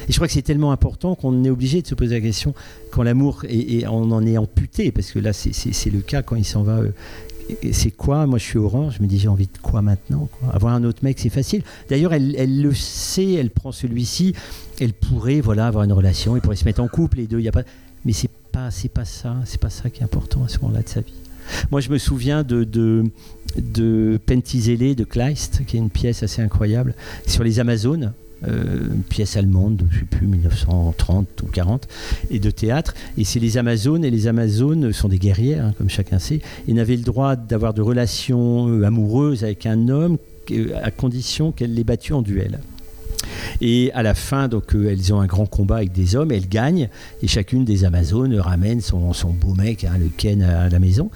Et je crois que c'est tellement important qu'on est obligé de se poser la question quand l'amour, et, on en est amputé, parce que là, c'est le cas quand il s'en va. Euh, c'est quoi? Moi, je suis orange. Je me dis, j'ai envie de quoi maintenant Avoir un autre mec, c'est facile. D'ailleurs, elle, elle, le sait. Elle prend celui-ci. Elle pourrait, voilà, avoir une relation. Ils pourraient se mettre en couple les deux. Il y a pas. Mais c'est c'est pas ça, c'est pas ça qui est important à ce moment-là de sa vie. Moi, je me souviens de, de, de Pentisele de Kleist, qui est une pièce assez incroyable, sur les Amazones. Euh, une pièce allemande, je ne sais plus, 1930 ou 40, et de théâtre. Et c'est les Amazones, et les Amazones sont des guerrières, hein, comme chacun sait, et n'avaient le droit d'avoir de relations euh, amoureuses avec un homme à condition qu'elle les battue en duel. Et à la fin, donc, euh, elles ont un grand combat avec des hommes, elles gagnent, et chacune des Amazones ramène son, beau mec, hein, le Ken, à la maison.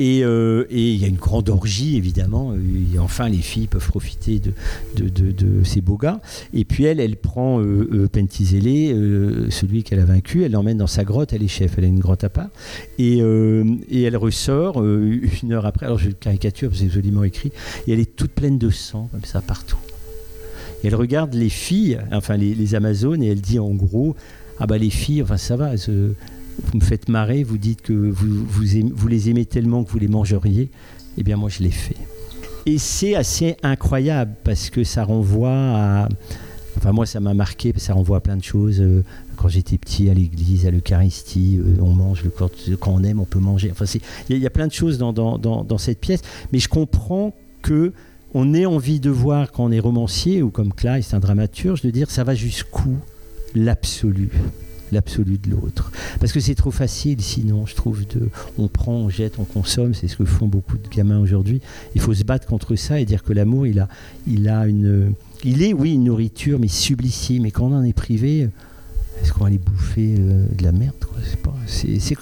Euh, et il y a une grande orgie, évidemment. Et enfin, les filles peuvent profiter de, ces beaux gars. Et puis elle, elle prend euh, euh Pentisele, celui qu'elle a vaincu, elle l'emmène dans sa grotte, elle est chef, elle a une grotte à part. Et, et elle ressort une heure après, alors je caricature, c'est joliment écrit, et elle est toute pleine de sang, comme ça, partout elle regarde les filles, enfin les, Amazones, et elle dit en gros Ah bah les filles, enfin ça va, vous me faites marrer, vous dites que vous, vous, les aimez tellement que vous les mangeriez. Eh bien moi je l'ai fait. Et c'est assez incroyable parce que ça renvoie à. Enfin, moi, ça m'a marqué, ça renvoie à plein de choses. Euh, quand j'étais petit, à l'église, à l'Eucharistie, euh, on mange le corps, quand on aime, on peut manger. Enfin, il y, a plein de choses dans, cette pièce. Mais je comprends que on ait envie de voir quand on est romancier ou comme c'est un dramaturge, de dire ça va jusqu'où l'absolu l'absolu de l'autre. Parce que c'est trop facile sinon, je trouve, de on prend, on jette, on consomme, c'est ce que font beaucoup de gamins aujourd'hui. Il faut se battre contre ça et dire que l'amour, il a, il a une... Il est, oui, une nourriture, mais sublissime. Et quand on en est privé, est-ce qu'on va aller bouffer euh, de la merde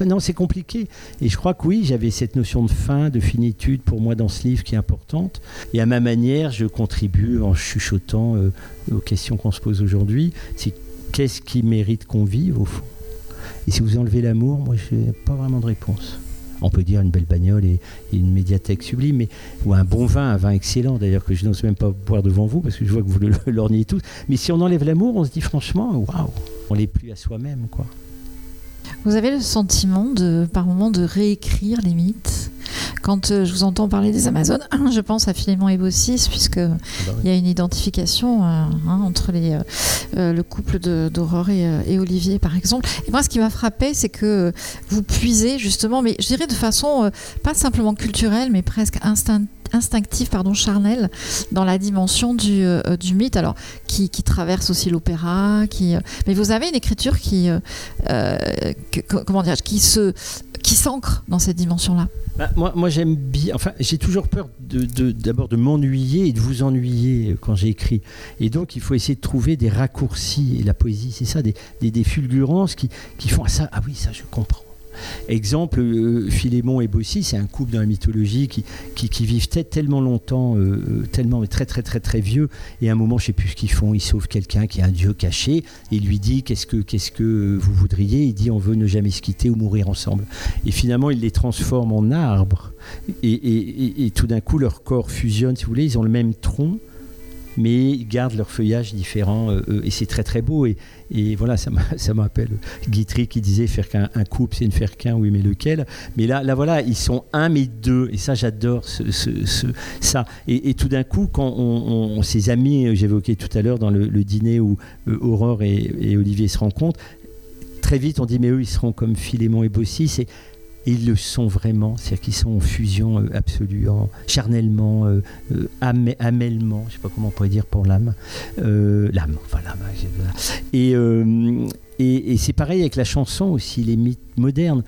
Non, c'est compliqué. Et je crois que oui, j'avais cette notion de fin, de finitude pour moi dans ce livre qui est importante. Et à ma manière, je contribue en chuchotant euh, aux questions qu'on se pose aujourd'hui. C'est qu'est-ce qui mérite qu'on vive au fond? Et si vous enlevez l'amour, moi, je n'ai pas vraiment de réponse. On peut dire une belle bagnole et, une médiathèque sublime, mais, ou un bon vin, un vin excellent d'ailleurs que je n'ose même pas boire devant vous parce que je vois que vous le lorgnez tous. Mais si on enlève l'amour, on se dit franchement, waouh, on l'est plus à soi-même, quoi. Vous avez le sentiment de, par moment, de réécrire les mythes? Quand euh, je vous entends parler des Amazones, je pense à Philémon et Baucis, puisque ah bah il y a une identification euh, hein, entre les, euh, le couple d'Aurore et, Olivier, par exemple. Et moi, ce qui m'a frappé, c'est que vous puisez justement, mais je dirais de façon pas simplement culturelle, mais presque instinctive, pardon, charnelle, dans la dimension du, du mythe, alors qui, traverse aussi l'opéra, qui. mais vous avez une écriture qui, comment dire, qui se, qui s'ancre dans cette dimension-là. Bah, moi, moi j'aime bien. Enfin, j'ai toujours peur d'abord de, m'ennuyer et de vous ennuyer euh, quand j'écris. Et donc, il faut essayer de trouver des raccourcis. Et la poésie, c'est ça, des, des, fulgurances qui, qui font ah, ça. Ah oui, ça, je comprends. Exemple, euh, Philémon et Bossy, c'est un couple dans la mythologie qui, qui, vivent tellement longtemps, euh, euh, tellement mais très très très très vieux, et à un moment, je sais plus ce qu'ils font, ils sauvent quelqu'un qui est un dieu caché, et lui dit qu'est-ce que, que vous voudriez? Il dit on veut ne jamais se quitter ou mourir ensemble. Et finalement, il les transforme en arbres, et, et tout d'un coup, leur corps fusionne, si vous voulez, ils ont le même tronc, mais gardent leur feuillage différent euh, euh, et c'est très très beau. Et, voilà, ça m'appelle Guitry qui disait faire qu'un couple, c'est ne faire qu'un, oui, mais lequel? Mais là, là, voilà, ils sont un mais deux, et ça, j'adore ça. Et, tout d'un coup, quand on, ces amis, j'évoquais tout à l'heure dans le, dîner où euh, Aurore et, Olivier se rencontrent, très vite, on dit, mais eux, ils seront comme Philémon et Bossy. C'est ils le sont vraiment, c'est-à-dire qu'ils sont en fusion euh, absolue, en, charnellement, euh, euh je ne sais pas comment on pourrait dire pour l'âme, euh, l'âme, enfin l'âme. Et, et, c'est pareil avec la chanson aussi, les mythes modernes.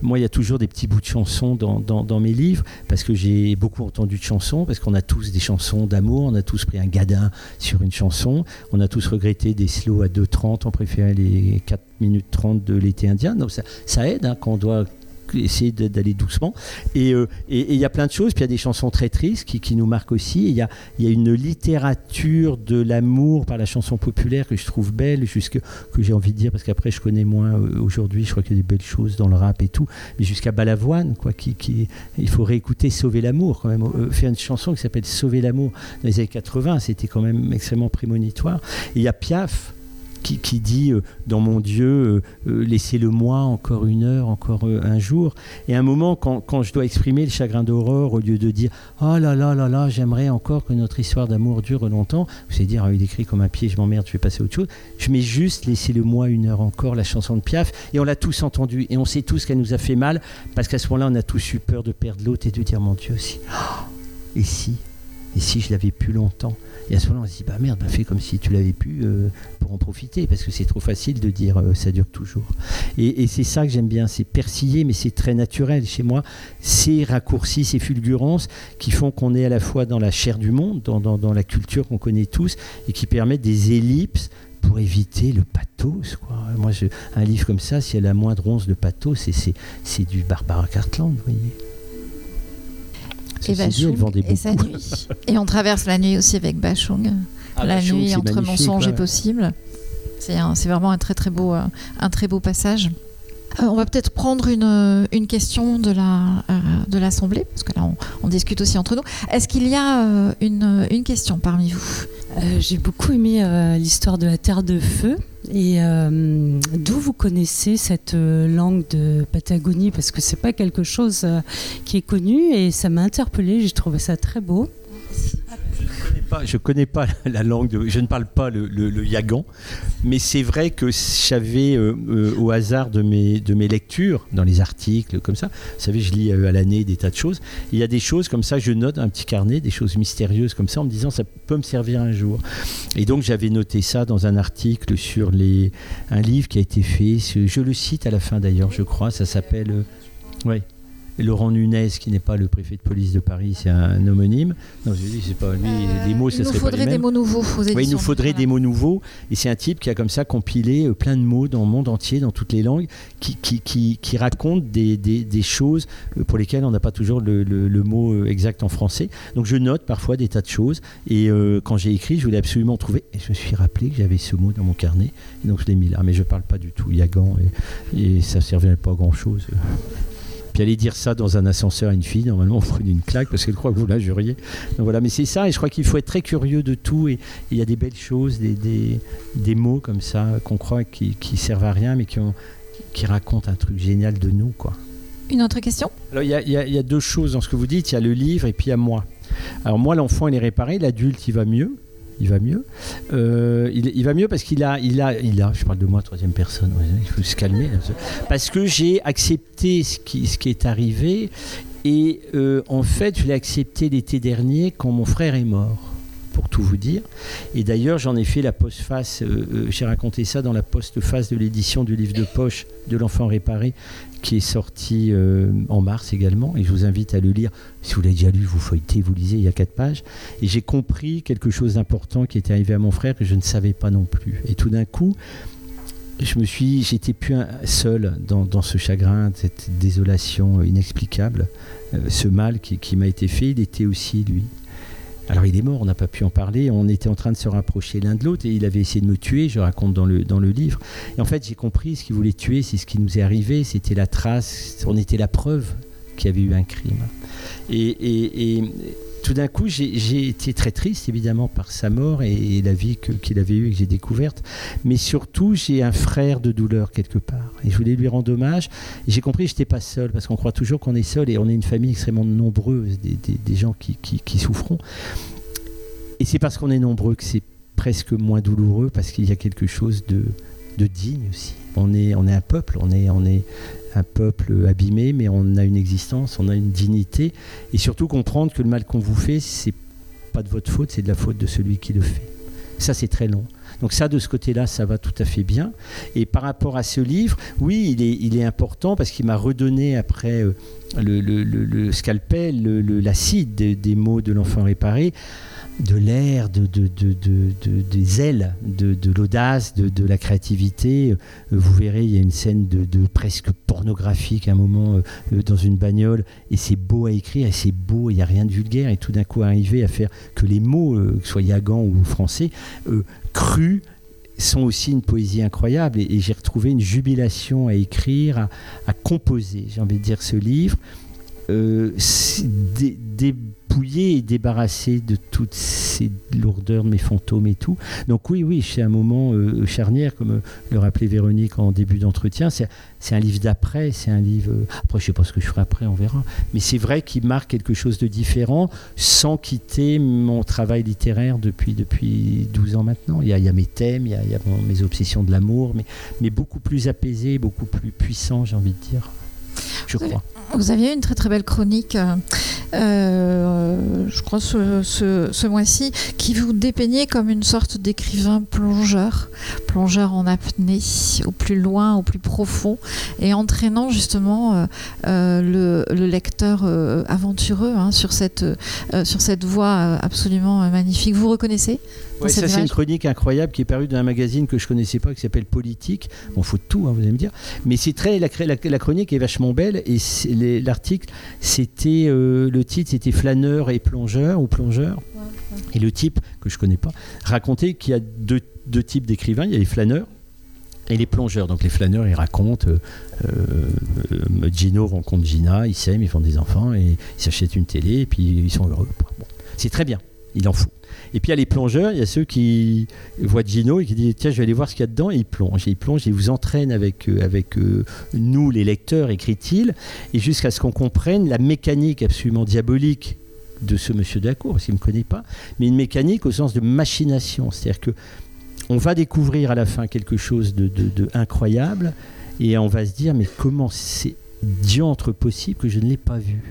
moi, il y a toujours des petits bouts de chansons dans, mes livres, parce que j'ai beaucoup entendu de chansons, parce qu'on a tous des chansons d'amour, on a tous pris un gadin sur une chanson, on a tous regretté des slows à 2.30, on préférait les 4 minutes 30 de l'été indien. Donc ça, ça aide hein, quand on doit essayer d'aller doucement. Euh, et il y a plein de choses. Puis il y a des chansons très tristes qui, qui nous marquent aussi. Il y a, y a, une littérature de l'amour par la chanson populaire que je trouve belle, jusque, que j'ai envie de dire, parce qu'après je connais moins euh, aujourd'hui. Je crois qu'il y a des belles choses dans le rap et tout. Mais jusqu'à Balavoine, quoi, qui, il faut réécouter Sauver l'amour quand même. Euh, faire une chanson qui s'appelle Sauver l'amour dans les années 80, c'était quand même extrêmement prémonitoire. Et il y a Piaf qui, dit euh, dans mon Dieu, euh, euh, laissez-le-moi encore une heure, encore un jour. Et à un moment, quand, je dois exprimer le chagrin d'aurore, au lieu de dire oh là là là là, j'aimerais encore que notre histoire d'amour dure longtemps, vous allez dire ah, il écrit comme un pied, je m'emmerde, je vais passer à autre chose. Je mets juste laissez-le-moi une heure encore, la chanson de Piaf, et on l'a tous entendu, et on sait tous qu'elle nous a fait mal, parce qu'à ce moment-là, on a tous eu peur de perdre l'autre et de dire mon Dieu aussi. et si, et si je l'avais plus longtemps? Et à ce moment-là, on se dit, bah merde, bah, fais comme si tu l'avais pu euh, pour en profiter, parce que c'est trop facile de dire euh, ça dure toujours. Et, c'est ça que j'aime bien, c'est persiller, mais c'est très naturel chez moi. Ces raccourcis, ces fulgurances qui font qu'on est à la fois dans la chair du monde, dans, dans, la culture qu'on connaît tous, et qui permettent des ellipses pour éviter le pathos. Quoi. Moi, un livre comme ça, si elle a la moindre once de pathos, c'est du Barbara Cartland, vous voyez et et sa nuit. et on traverse la nuit aussi avec Bachung. Ah, la nuit entre mensonge et possible. C'est vraiment un très très beau, euh, un très beau passage. Euh, on va peut-être prendre une, euh, une, question de la de l'assemblée parce que là on, on, discute aussi entre nous. Est-ce qu'il y a une, une, question parmi vous? J'ai beaucoup aimé l'histoire de la Terre de Feu. Et euh, d'où vous connaissez cette euh, langue de Patagonie? Parce que c'est pas quelque chose euh, qui est connu et ça m'a interpellée. J'ai trouvé ça très beau je connais pas la langue, je ne parle pas le, yagan, mais c'est vrai que j'avais euh, euh, au hasard de mes, de mes lectures, dans les articles comme ça, vous savez, je lis euh, à l'année des tas de choses, il y a des choses comme ça, je note un petit carnet, des choses mystérieuses comme ça, en me disant ça peut me servir un jour. Et donc j'avais noté ça dans un article sur les, un livre qui a été fait, je le cite à la fin d'ailleurs, je crois, ça s'appelle... ouais, Laurent Nunez, qui n'est pas le préfet de police de Paris, c'est un homonyme. Non, je dis, c'est pas lui. les mots, ça serait pas les mêmes. Il nous faudrait des mots nouveaux. il nous faudrait des mots nouveaux. Et c'est un type qui a comme ça compilé euh, plein de mots dans le monde entier, dans toutes les langues, qui, qui, qui, racontent des, des, choses euh, pour lesquelles on n'a pas toujours le, le, mot euh, exact en français. Donc je note parfois des tas de choses. Et quand j'ai écrit, je voulais absolument trouver. Et je me suis rappelé que j'avais ce mot dans mon carnet. Et donc je l'ai mis là. Mais je ne parle pas du tout Yagan. Et, et ça ne servirait pas à grand chose Puis aller dire ça dans un ascenseur à une fille, normalement, on prenait une claque parce qu'elle croit que vous l'injuriez. Donc voilà, mais c'est ça, et je crois qu'il faut être très curieux de tout, et il y a des belles choses, des, des, des mots comme ça qu'on croit qui, qui servent à rien, mais qui, ont, qui racontent un truc génial de nous, quoi. Une autre question? Alors il y, a, il y a- il y a deux choses dans ce que vous dites, il y a le livre et puis il y a moi. Alors moi, l'enfant, il est réparé, l'adulte, il va mieux. Il va mieux. Euh, il, va mieux parce qu'il a, il a, il a. Je parle de moi, troisième personne. il faut se calmer. là. Parce que j'ai accepté ce qui, ce qui est arrivé et euh, en fait, je l'ai accepté l'été dernier quand mon frère est mort. Pour tout vous dire. Et d'ailleurs, j'en ai fait la postface. euh, euh, j'ai raconté ça dans la postface de l'édition du livre de poche de l'enfant réparé, qui est sorti euh, en mars également. Et je vous invite à le lire. Si vous l'avez déjà lu, vous feuilletez, vous lisez, il y a quatre pages. Et j'ai compris quelque chose d'important qui était arrivé à mon frère que je ne savais pas non plus. Et tout d'un coup, je me suis, j'étais plus seul dans, ce chagrin, cette désolation inexplicable, Euh, ce mal qui m'a été fait. Il était aussi lui. Alors il est mort, on n'a pas pu en parler. On était en train de se rapprocher l'un de l'autre et il avait essayé de me tuer. Je raconte dans le dans le livre. Et en fait, j'ai compris ce qu'il voulait tuer, c'est ce qui nous est arrivé. C'était la trace. On était la preuve qu'il y avait eu un crime. Et, et- et tout d'un coup, j'ai été très triste, évidemment, par sa mort et, la vie qu'il avait eue et que j'ai découverte. Mais surtout, j'ai un frère de douleur quelque part. Et je voulais lui rendre hommage. J'ai compris que je n'étais pas seul, parce qu'on croit toujours qu'on est seul et on est une famille extrêmement nombreuse, des, des- gens qui, qui, qui. Et c'est parce qu'on est nombreux que c'est presque moins douloureux, parce qu'il y a quelque chose de, de digne aussi. On est, on est un peuple, on est, on est un peuple abîmé, mais on a une existence, on a une dignité, et surtout comprendre que le mal qu'on vous fait, c'est pas de votre faute, c'est de la faute de celui qui le fait. Ça, c'est très long. Donc ça, de ce côté-là, ça va tout à fait bien. Et par rapport à ce livre, oui, il est, important parce qu'il m'a redonné après euh, le, scalpel, l'acide des mots de l'enfant réparé, de l'air, de, de- de- de- de- des ailes, de, l'audace, de, la créativité. Euh, Vous verrez, il y a une scène de, presque pornographique à un moment euh, euh, dans une bagnole, et c'est beau à écrire, et c'est beau, il n'y a rien de vulgaire, et tout d'un coup arriver à faire que les mots, euh, que ce soit yagan ou français, crus, sont aussi une poésie incroyable. Et, j'ai retrouvé une jubilation à écrire, à, composer, j'ai envie de dire, ce livre. Dé- dépouillé et débarrassé de toutes ces lourdeurs de mes fantômes et tout. Donc oui, oui, c'est un moment euh, charnière, comme euh, le rappelait Véronique en début d'entretien. C'est un livre d'après, c'est un livre... euh, Après, je sais pas ce que je ferai après, on verra. Mais c'est vrai qu'il marque quelque chose de différent sans quitter mon travail littéraire depuis, depuis 12 ans maintenant. Il y a, il y a mes thèmes, il y a, il y a mon- mes obsessions de l'amour, mais, mais beaucoup plus apaisé, beaucoup plus puissant, j'ai envie de dire. Je crois. Vous aviez une très très belle chronique, euh, euh, je crois ce, ce- mois-ci, qui vous dépeignait comme une sorte d'écrivain plongeur, plongeur en apnée, au plus loin, au plus profond, et entraînant justement euh, le, le lecteur aventureux hein, sur, cette, sur cette voie absolument magnifique. Vous reconnaissez? Ouais, ça, c'est une chronique incroyable qui est parue dans un magazine que je connaissais pas, qui s'appelle Politique. Bon, faut de tout, hein, vous allez me dire. Mais c'est très, la, la- la chronique est vachement belle et l'article, c'était euh, le titre, c'était Flâneur et plongeur ou plongeur. Et le type que je connais pas racontait qu'il y a deux, deux types d'écrivains. Il y a les flâneurs. Et les plongeurs, donc les flâneurs, ils racontent, euh, euh, Gino rencontre Gina, ils s'aiment, ils font des enfants, et ils s'achètent une télé, et puis ils sont heureux. Bon, c'est très bien, il en faut. Et puis il y a les plongeurs, il y a ceux qui voient Gino et qui disent tiens je vais aller voir ce qu'il y a dedans et ils plongent. Et ils plongent ils vous entraînent avec, euh, avec euh, nous les lecteurs, écrit-il, et jusqu'à ce qu'on comprenne la mécanique absolument diabolique de ce monsieur Dacour, parce qu'il ne me connaît pas, mais une mécanique au sens de machination. C'est-à-dire que on va découvrir à la fin quelque chose de, de- de incroyable et on va se dire mais comment c'est diantre possible que je ne l'ai pas vu.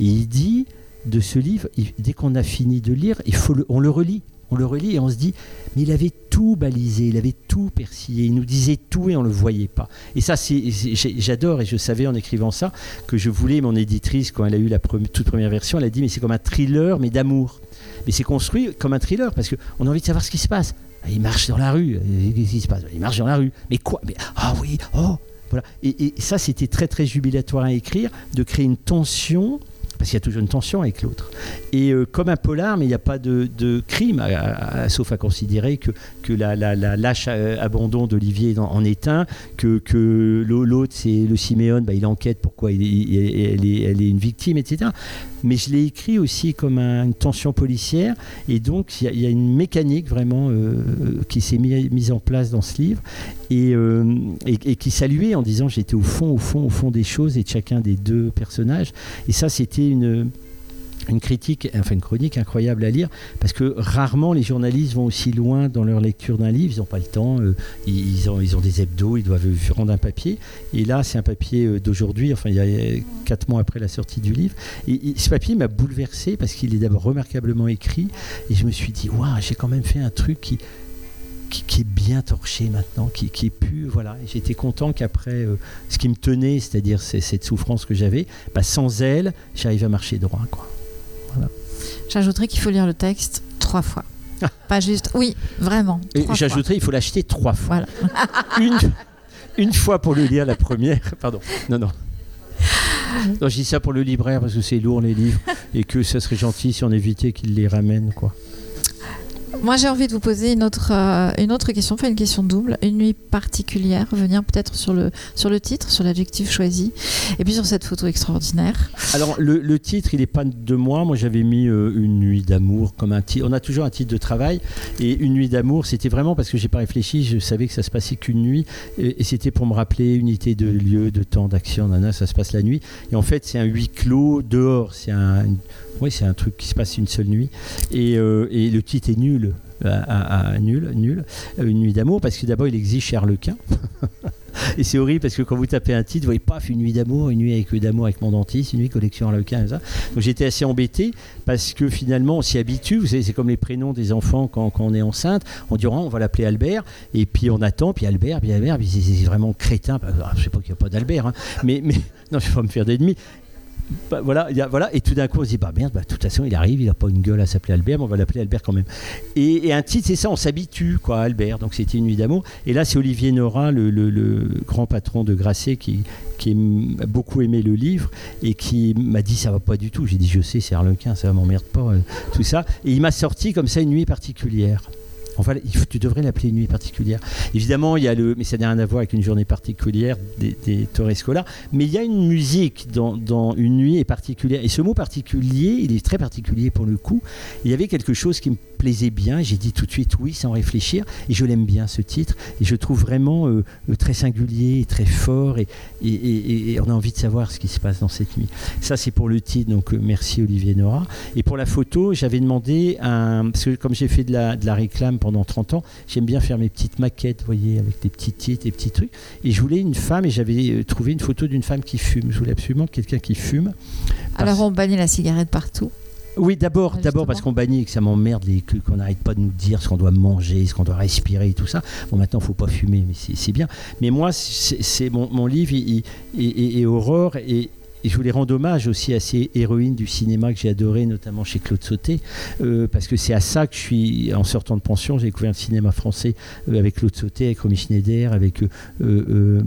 Et il dit de ce livre, dès qu'on a fini de lire, il faut le- on le relit. On le relit et on se dit, mais il avait tout balisé, il avait tout persillé, il nous disait tout et on ne le voyait pas. Et ça, c'est, j'adore et je savais en écrivant ça que je voulais, mon éditrice, quand elle a eu la toute première version, elle a dit, mais c'est comme un thriller, mais d'amour. Mais c'est construit comme un thriller parce qu'on a envie de savoir ce qui se passe. Ah, Il marche dans la rue, euh, qu'est-ce qui se passe? Il marche dans la rue. Mais quoi? Mais, Ah oui, oh voilà. Et, et ça, c'était très très jubilatoire à écrire, de créer une tension parce qu'il y a toujours une tension avec l'autre. Et euh, comme un polar, mais il n'y a pas de, crime, sauf à considérer que, que la, lâche euh, abandon d'Olivier en, est un, que, que l'autre, c'est le Siméon, bah, il enquête pourquoi elle, est, une victime, etc. Mais je l'ai écrit aussi comme une tension policière, et donc il y, a une mécanique vraiment euh, qui s'est mise en place dans ce livre, et, et qui saluait en disant j'étais au fond, au fond, au fond des choses et de chacun des deux personnages. Et ça, c'était une, une critique, enfin une chronique incroyable à lire, parce que rarement les journalistes vont aussi loin dans leur lecture d'un livre, ils n'ont pas le temps, euh, ils, ont, ils ont des hebdos, ils doivent rendre un papier, et là c'est un papier euh, d'aujourd'hui, enfin il y a quatre mois après la sortie du livre, et, ce papier m'a bouleversé parce qu'il est d'abord remarquablement écrit, et je me suis dit, waouh, j'ai quand même fait un truc qui, qui, est bien torché maintenant, qui, est pu. Voilà. J'étais content qu'après euh, ce qui me tenait, c'est-à-dire cette souffrance que j'avais, bah, sans elle, j'arrive à marcher droit. Quoi. J'ajouterais qu'il faut lire le texte trois fois. Pas juste. Oui, vraiment. J'ajouterais, il faut l'acheter trois fois. une, une fois pour le lire, la première. Pardon. Non, non. Non, je dis ça pour le libraire parce que c'est lourd les livres et que ça serait gentil si on évitait qu'il les ramène, quoi. Moi, j'ai envie de vous poser une autre, euh, une autre question, enfin une question double. Une nuit particulière, venir peut-être sur le, sur le titre, sur l'adjectif choisi, et puis sur cette photo extraordinaire. Alors, le, titre, il n'est pas de moi. Moi, j'avais mis euh, Une nuit d'amour comme un titre. On a toujours un titre de travail. Et Une nuit d'amour, c'était vraiment parce que j'ai pas réfléchi. Je savais que ça se passait qu'une nuit. Et, c'était pour me rappeler unité de lieu, de temps, d'action. Ça se passe la nuit. Et en fait, c'est un huis clos dehors. C'est un. Oui, c'est un truc qui se passe une seule nuit. Et, euh, et le titre est nul. À, nul, nul, une nuit d'amour, parce que d'abord il exige Harlequin. et c'est horrible parce que quand vous tapez un titre, vous voyez paf, une nuit d'amour, une nuit avec d'amour avec mon dentiste, une nuit collection Harlequin, et ça. Donc j'étais assez embêté parce que finalement on s'y habitue. Vous savez, c'est comme les prénoms des enfants quand, on est enceinte. On dit oh, on va l'appeler Albert, et puis on attend, puis Albert, puis Albert, puis c'est vraiment crétin. Je sais pas qu'il n'y a pas d'Albert, hein. mais, mais non, je vais pas me faire d'ennemis. Bah, voilà, a, voilà, et tout d'un coup on se dit bah merde, bah, de toute façon il arrive, il n'a pas une gueule à s'appeler Albert, mais on va l'appeler Albert quand même. Et, un titre, c'est ça, on s'habitue quoi, Albert. Donc c'était une nuit d'amour. Et là c'est Olivier Nora, le, grand patron de Grasset, qui, qui a beaucoup aimé le livre et qui m'a dit ça va pas du tout. J'ai dit je sais, c'est Harlequin, ça m'emmerde pas, euh, tout ça. Et il m'a sorti comme ça une nuit particulière. Tu devrais l'appeler une nuit particulière. Évidemment, il y a le, mais ça n'a rien à voir avec une journée particulière des, des Torres Mais il y a une musique dans, une nuit particulière. Et ce mot particulier, il est très particulier pour le coup. Il y avait quelque chose qui me plaisait bien. J'ai dit tout de suite oui sans réfléchir. Et je l'aime bien ce titre. Et je trouve vraiment euh, euh, très singulier, très fort. Et, et, on a envie de savoir ce qui se passe dans cette nuit. Ça, c'est pour le titre. Donc euh, merci Olivier Nora. Et pour la photo, j'avais demandé. Parce que comme j'ai fait de la, de la réclame pendant 30 ans, j'aime bien faire mes petites maquettes, vous voyez, avec des petits titres, des petits trucs. Et je voulais une femme et j'avais trouvé une photo d'une femme qui fume. Je voulais absolument quelqu'un qui fume. Alors on bannit la cigarette partout. Oui, d'abord, d'abord parce qu'on bannit et que ça m'emmerde, qu'on n'arrête pas de nous dire ce qu'on doit manger, ce qu'on doit respirer et tout ça. Bon, maintenant, il faut pas fumer, mais c'est bien. Mais moi, c'est mon, livre et, Aurore et, et je voulais rendre hommage aussi à ces héroïnes du cinéma que j'ai adoré, notamment chez Claude Sauté, euh, parce que c'est à ça que je suis, en sortant de pension, j'ai découvert le cinéma français euh, avec Claude Sauté, avec Romy Schneider, avec euh,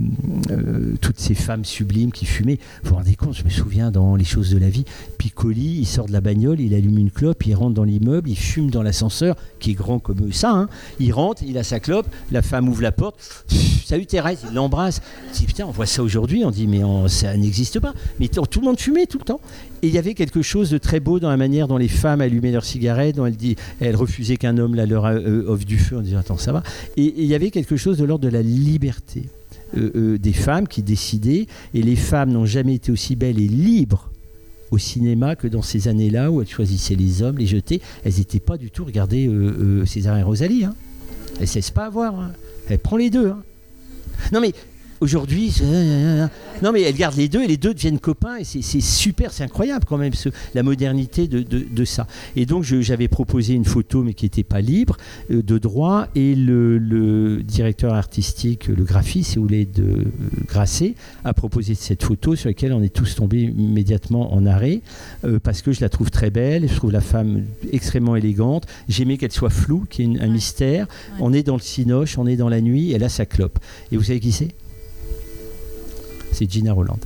toutes ces femmes sublimes qui fumaient. Vous vous rendez compte, je me souviens dans Les choses de la vie, Piccoli, il sort de la bagnole, il allume une clope, il rentre dans l'immeuble, il fume dans l'ascenseur, qui est grand comme ça, hein. il rentre, il a sa clope, la femme ouvre la porte, salut Thérèse, il l'embrasse. Putain, on voit ça aujourd'hui, on dit mais ça n'existe pas tout le monde fumait tout le temps. Et il y avait quelque chose de très beau dans la manière dont les femmes allumaient leurs cigarettes, dont elles, dit, elles refusaient qu'un homme leur euh, offre du feu en disant attends ça va. Et, il y avait quelque chose de l'ordre de la liberté euh, euh, des femmes qui décidaient. Et les femmes n'ont jamais été aussi belles et libres au cinéma que dans ces années-là où elles choisissaient les hommes, les jeter. Elles n'étaient pas du tout regardées César et Rosalie. Hein. Elles ne cessent pas à voir. Hein. Elle prend les deux. Hein. Non mais Aujourd'hui, non mais elle garde les deux et les deux deviennent copains et c'est super, c'est incroyable quand même ce, la modernité de, de, ça. Et donc j'avais proposé une photo mais qui n'était pas libre euh, de droit et le, le, directeur artistique, le graphiste, voulait de euh, Grasset, a proposé cette photo sur laquelle on est tous tombés immédiatement en arrêt euh, parce que je la trouve très belle, je trouve la femme extrêmement élégante. J'aimais qu'elle soit floue, qu'il y ait un mystère. On est dans le cinoche, on est dans la nuit, elle a sa clope. Et vous savez qui c'est? C'est Gina Roland.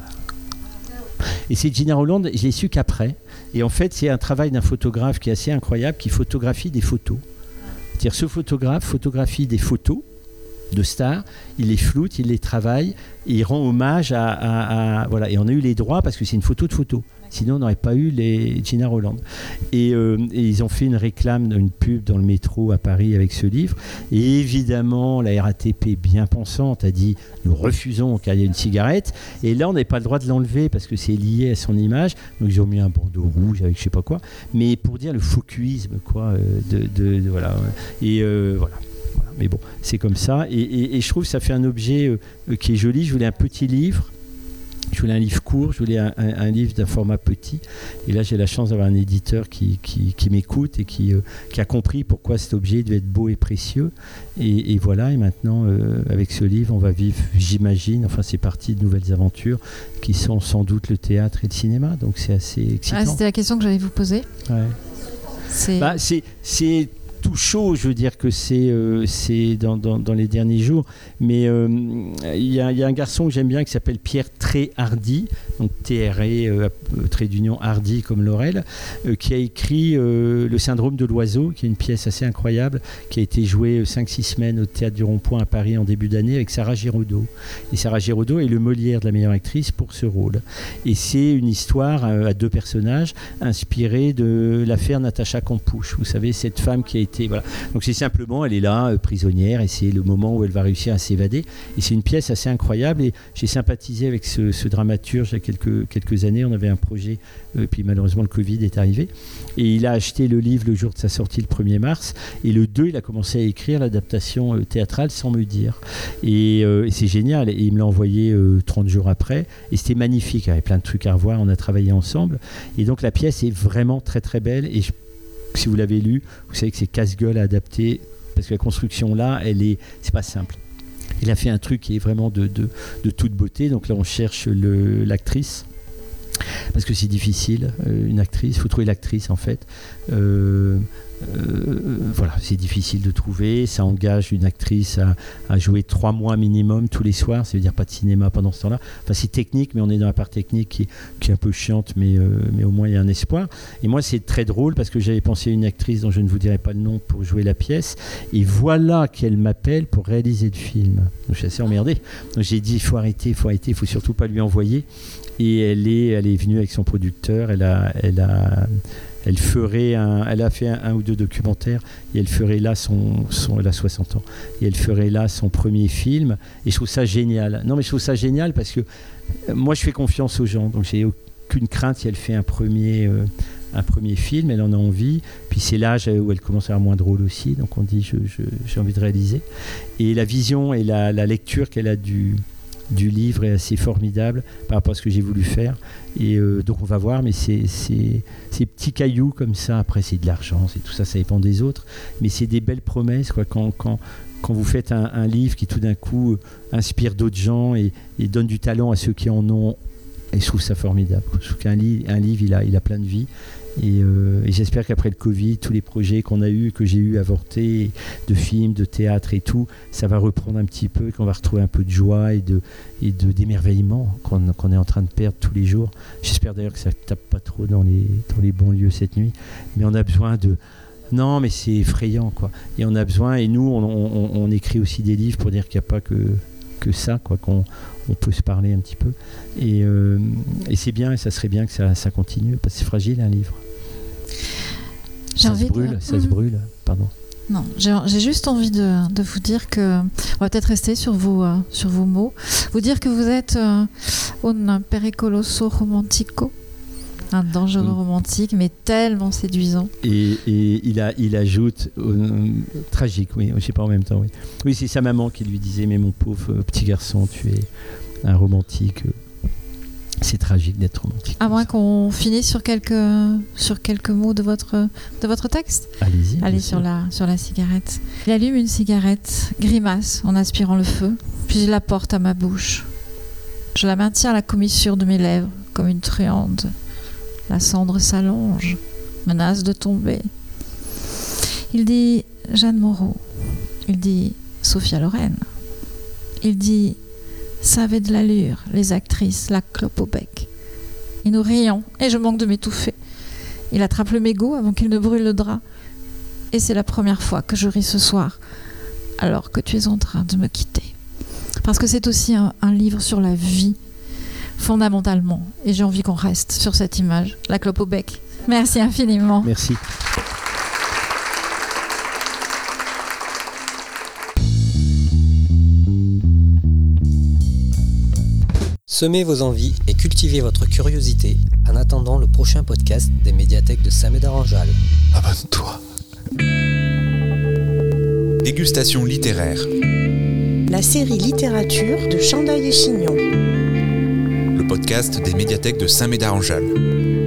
Et c'est Gina Roland, je l'ai su qu'après. Et en fait, c'est un travail d'un photographe qui est assez incroyable, qui photographie des photos. C'est-à-dire, ce photographe photographie des photos de stars, il les floute, il les travaille, il rend hommage à, voilà. Et on a eu les droits parce que c'est une photo de photo. Sinon, on n'aurait pas eu les Gina Roland. Euh, et, ils ont fait une réclame, une pub dans le métro à Paris avec ce livre. Et évidemment, la RATP, bien pensante, a dit nous refusons qu'il y ait une cigarette. Et là, on n'avait pas le droit de l'enlever parce que c'est lié à son image. Donc, ils ont mis un bandeau rouge avec je sais pas quoi. Mais pour dire le focusisme, quoi. Euh, de, voilà. Et euh, voilà mais bon, c'est comme ça. Et, je trouve que ça fait un objet qui est joli. Je voulais un petit livre je voulais un livre court, je voulais un, livre d'un format petit. Et là, j'ai la chance d'avoir un éditeur qui, qui, m'écoute et qui, euh, qui, a compris pourquoi cet objet devait être beau et précieux. Et, voilà, et maintenant, euh, avec ce livre, on va vivre, j'imagine, enfin, c'est parti de nouvelles aventures qui sont sans doute le théâtre et le cinéma. Donc, c'est assez excitant. Ah, C'était la question que j'allais vous poser. Ouais. C'est bah, tout chaud, je veux dire que c'est euh, dans, dans, les derniers jours. Mais euh, il y, a un garçon que j'aime bien qui s'appelle Pierre Très donc TRE, euh, trait d'union Hardy comme Laurel, qui a écrit Le syndrome de l'oiseau, qui est une pièce assez incroyable, qui a été jouée 5-6 semaines au Théâtre du Rond-Point à Paris en début d'année avec Sarah Giraudot. Et Sarah Giraudot est le Molière de la meilleure actrice pour ce rôle. Et c'est une histoire à deux personnages inspirée de l'affaire Natacha Campouche. Vous savez, cette femme qui a été donc c'est simplement, elle est là, euh, prisonnière, et c'est le moment où elle va réussir à s'évader. Et c'est une pièce assez incroyable. Et j'ai sympathisé avec ce, dramaturge il y a quelques, années. On avait un projet, et euh, puis malheureusement le Covid est arrivé. Et il a acheté le livre le jour de sa sortie, le 1er mars. Et le 2, il a commencé à écrire l'adaptation euh, théâtrale sans me dire. Et, c'est génial. Et il me l'a envoyé 30 jours après. Et c'était magnifique. Il y avait plein de trucs à revoir. On a travaillé ensemble. Et donc la pièce est vraiment très très belle. Et je si vous l'avez lu, vous savez que c'est casse-gueule à adapter, parce que la construction là, elle est, c'est pas simple. Il a fait un truc qui est vraiment de, de, toute beauté. Donc là, on cherche l'actrice. Parce que c'est difficile, euh, une actrice. Il faut trouver l'actrice, en fait. Euh, voilà, c'est difficile de trouver. Ça engage une actrice à, jouer trois mois minimum tous les soirs. Ça veut dire pas de cinéma pendant ce temps-là. Enfin, c'est technique, mais on est dans la part technique qui, est un peu chiante, mais, euh, mais au moins il y a un espoir. Et moi, c'est très drôle parce que j'avais pensé à une actrice dont je ne vous dirai pas le nom pour jouer la pièce. Et voilà qu'elle m'appelle pour réaliser le film. Je suis assez emmerdé. Donc, j'ai dit il faut arrêter, il faut arrêter, il faut surtout pas lui envoyer. Et elle est, elle est venue avec son producteur. Elle a, elle a elle a fait un, ou deux documentaires et elle ferait là son, a 60 ans et elle ferait là son premier film et je trouve ça génial. Non mais je trouve ça génial parce que euh, moi je fais confiance aux gens donc j'ai aucune crainte si elle fait un premier euh, un premier film, elle en a envie. Puis c'est l'âge où elle commence à avoir moins de rôle aussi, donc on dit j'ai envie de réaliser. Et la vision et la lecture qu'elle a du, du livre est assez formidable par rapport à ce que j'ai voulu faire. Et euh, donc on va voir, mais c'est ces petits cailloux comme ça, après c'est de l'argent, c'est tout ça, ça dépend des autres, mais c'est des belles promesses quoi, quand, quand, quand vous faites un, livre qui tout d'un coup euh, inspire d'autres gens et, donne du talent à ceux qui en ont, et je trouve ça formidable. Je trouve qu'un un livre, il a, il a plein de vie. Euh, et, j'espère qu'après le Covid, tous les projets qu'on a eu, que j'ai eu avortés, de films, de théâtre et tout, ça va reprendre un petit peu, qu'on va retrouver un peu de joie et de et de d'émerveillement qu'on est en train de perdre tous les jours. J'espère d'ailleurs que ça tape pas trop dans les dans les bons lieux cette nuit, mais on a besoin de non, mais c'est effrayant quoi. Et on a besoin et nous on, écrit aussi des livres pour dire qu'il n'y a pas que que ça quoi qu'on on peut se parler un petit peu. Et, euh, et c'est bien, et ça serait bien que ça, ça continue, parce que c'est fragile un livre. Ça se brûle, ça se mhm. brûle, pardon. Non, j'ai juste envie de, de, vous dire que, on va peut-être rester sur vos, euh, sur vos mots, vous dire que vous êtes euh, un pericoloso romantico, un dangereux romantique, mais tellement séduisant. Et, et il, a, il ajoute, euh, tragique, oui, je sais pas en même temps, oui. Oui, c'est sa maman qui lui disait, mais mon pauvre petit garçon, tu es un romantique. C'est tragique d'être romantique. À moins qu'on finisse sur quelques, sur quelques mots de votre, de votre texte. Allez-y. Allez sur la, sur la cigarette. Il allume une cigarette, grimace en aspirant le feu, puis il la porte à ma bouche. Je la maintiens à la commissure de mes lèvres, comme une truande. La cendre s'allonge, menace de tomber. Il dit Jeanne Moreau. Il dit Sophia Loren. Il dit ça de l'allure, les actrices, la clope au bec. et nous rions, et je manque de m'étouffer. Il attrape le mégot avant qu'il ne brûle le drap. Et c'est la première fois que je ris ce soir, alors que tu es en train de me quitter. Parce que c'est aussi un livre sur la vie, fondamentalement. Et j'ai envie qu'on reste sur cette image, la clope au bec. Merci infiniment. Merci. Semez vos envies et cultivez votre curiosité en attendant le prochain podcast des médiathèques de Saint-Médard-en-Jalles. Abonne-toi. Dégustation littéraire. La série littérature de Chandail et Chignon. Podcast des médiathèques de Saint-Médard-en-Jalles.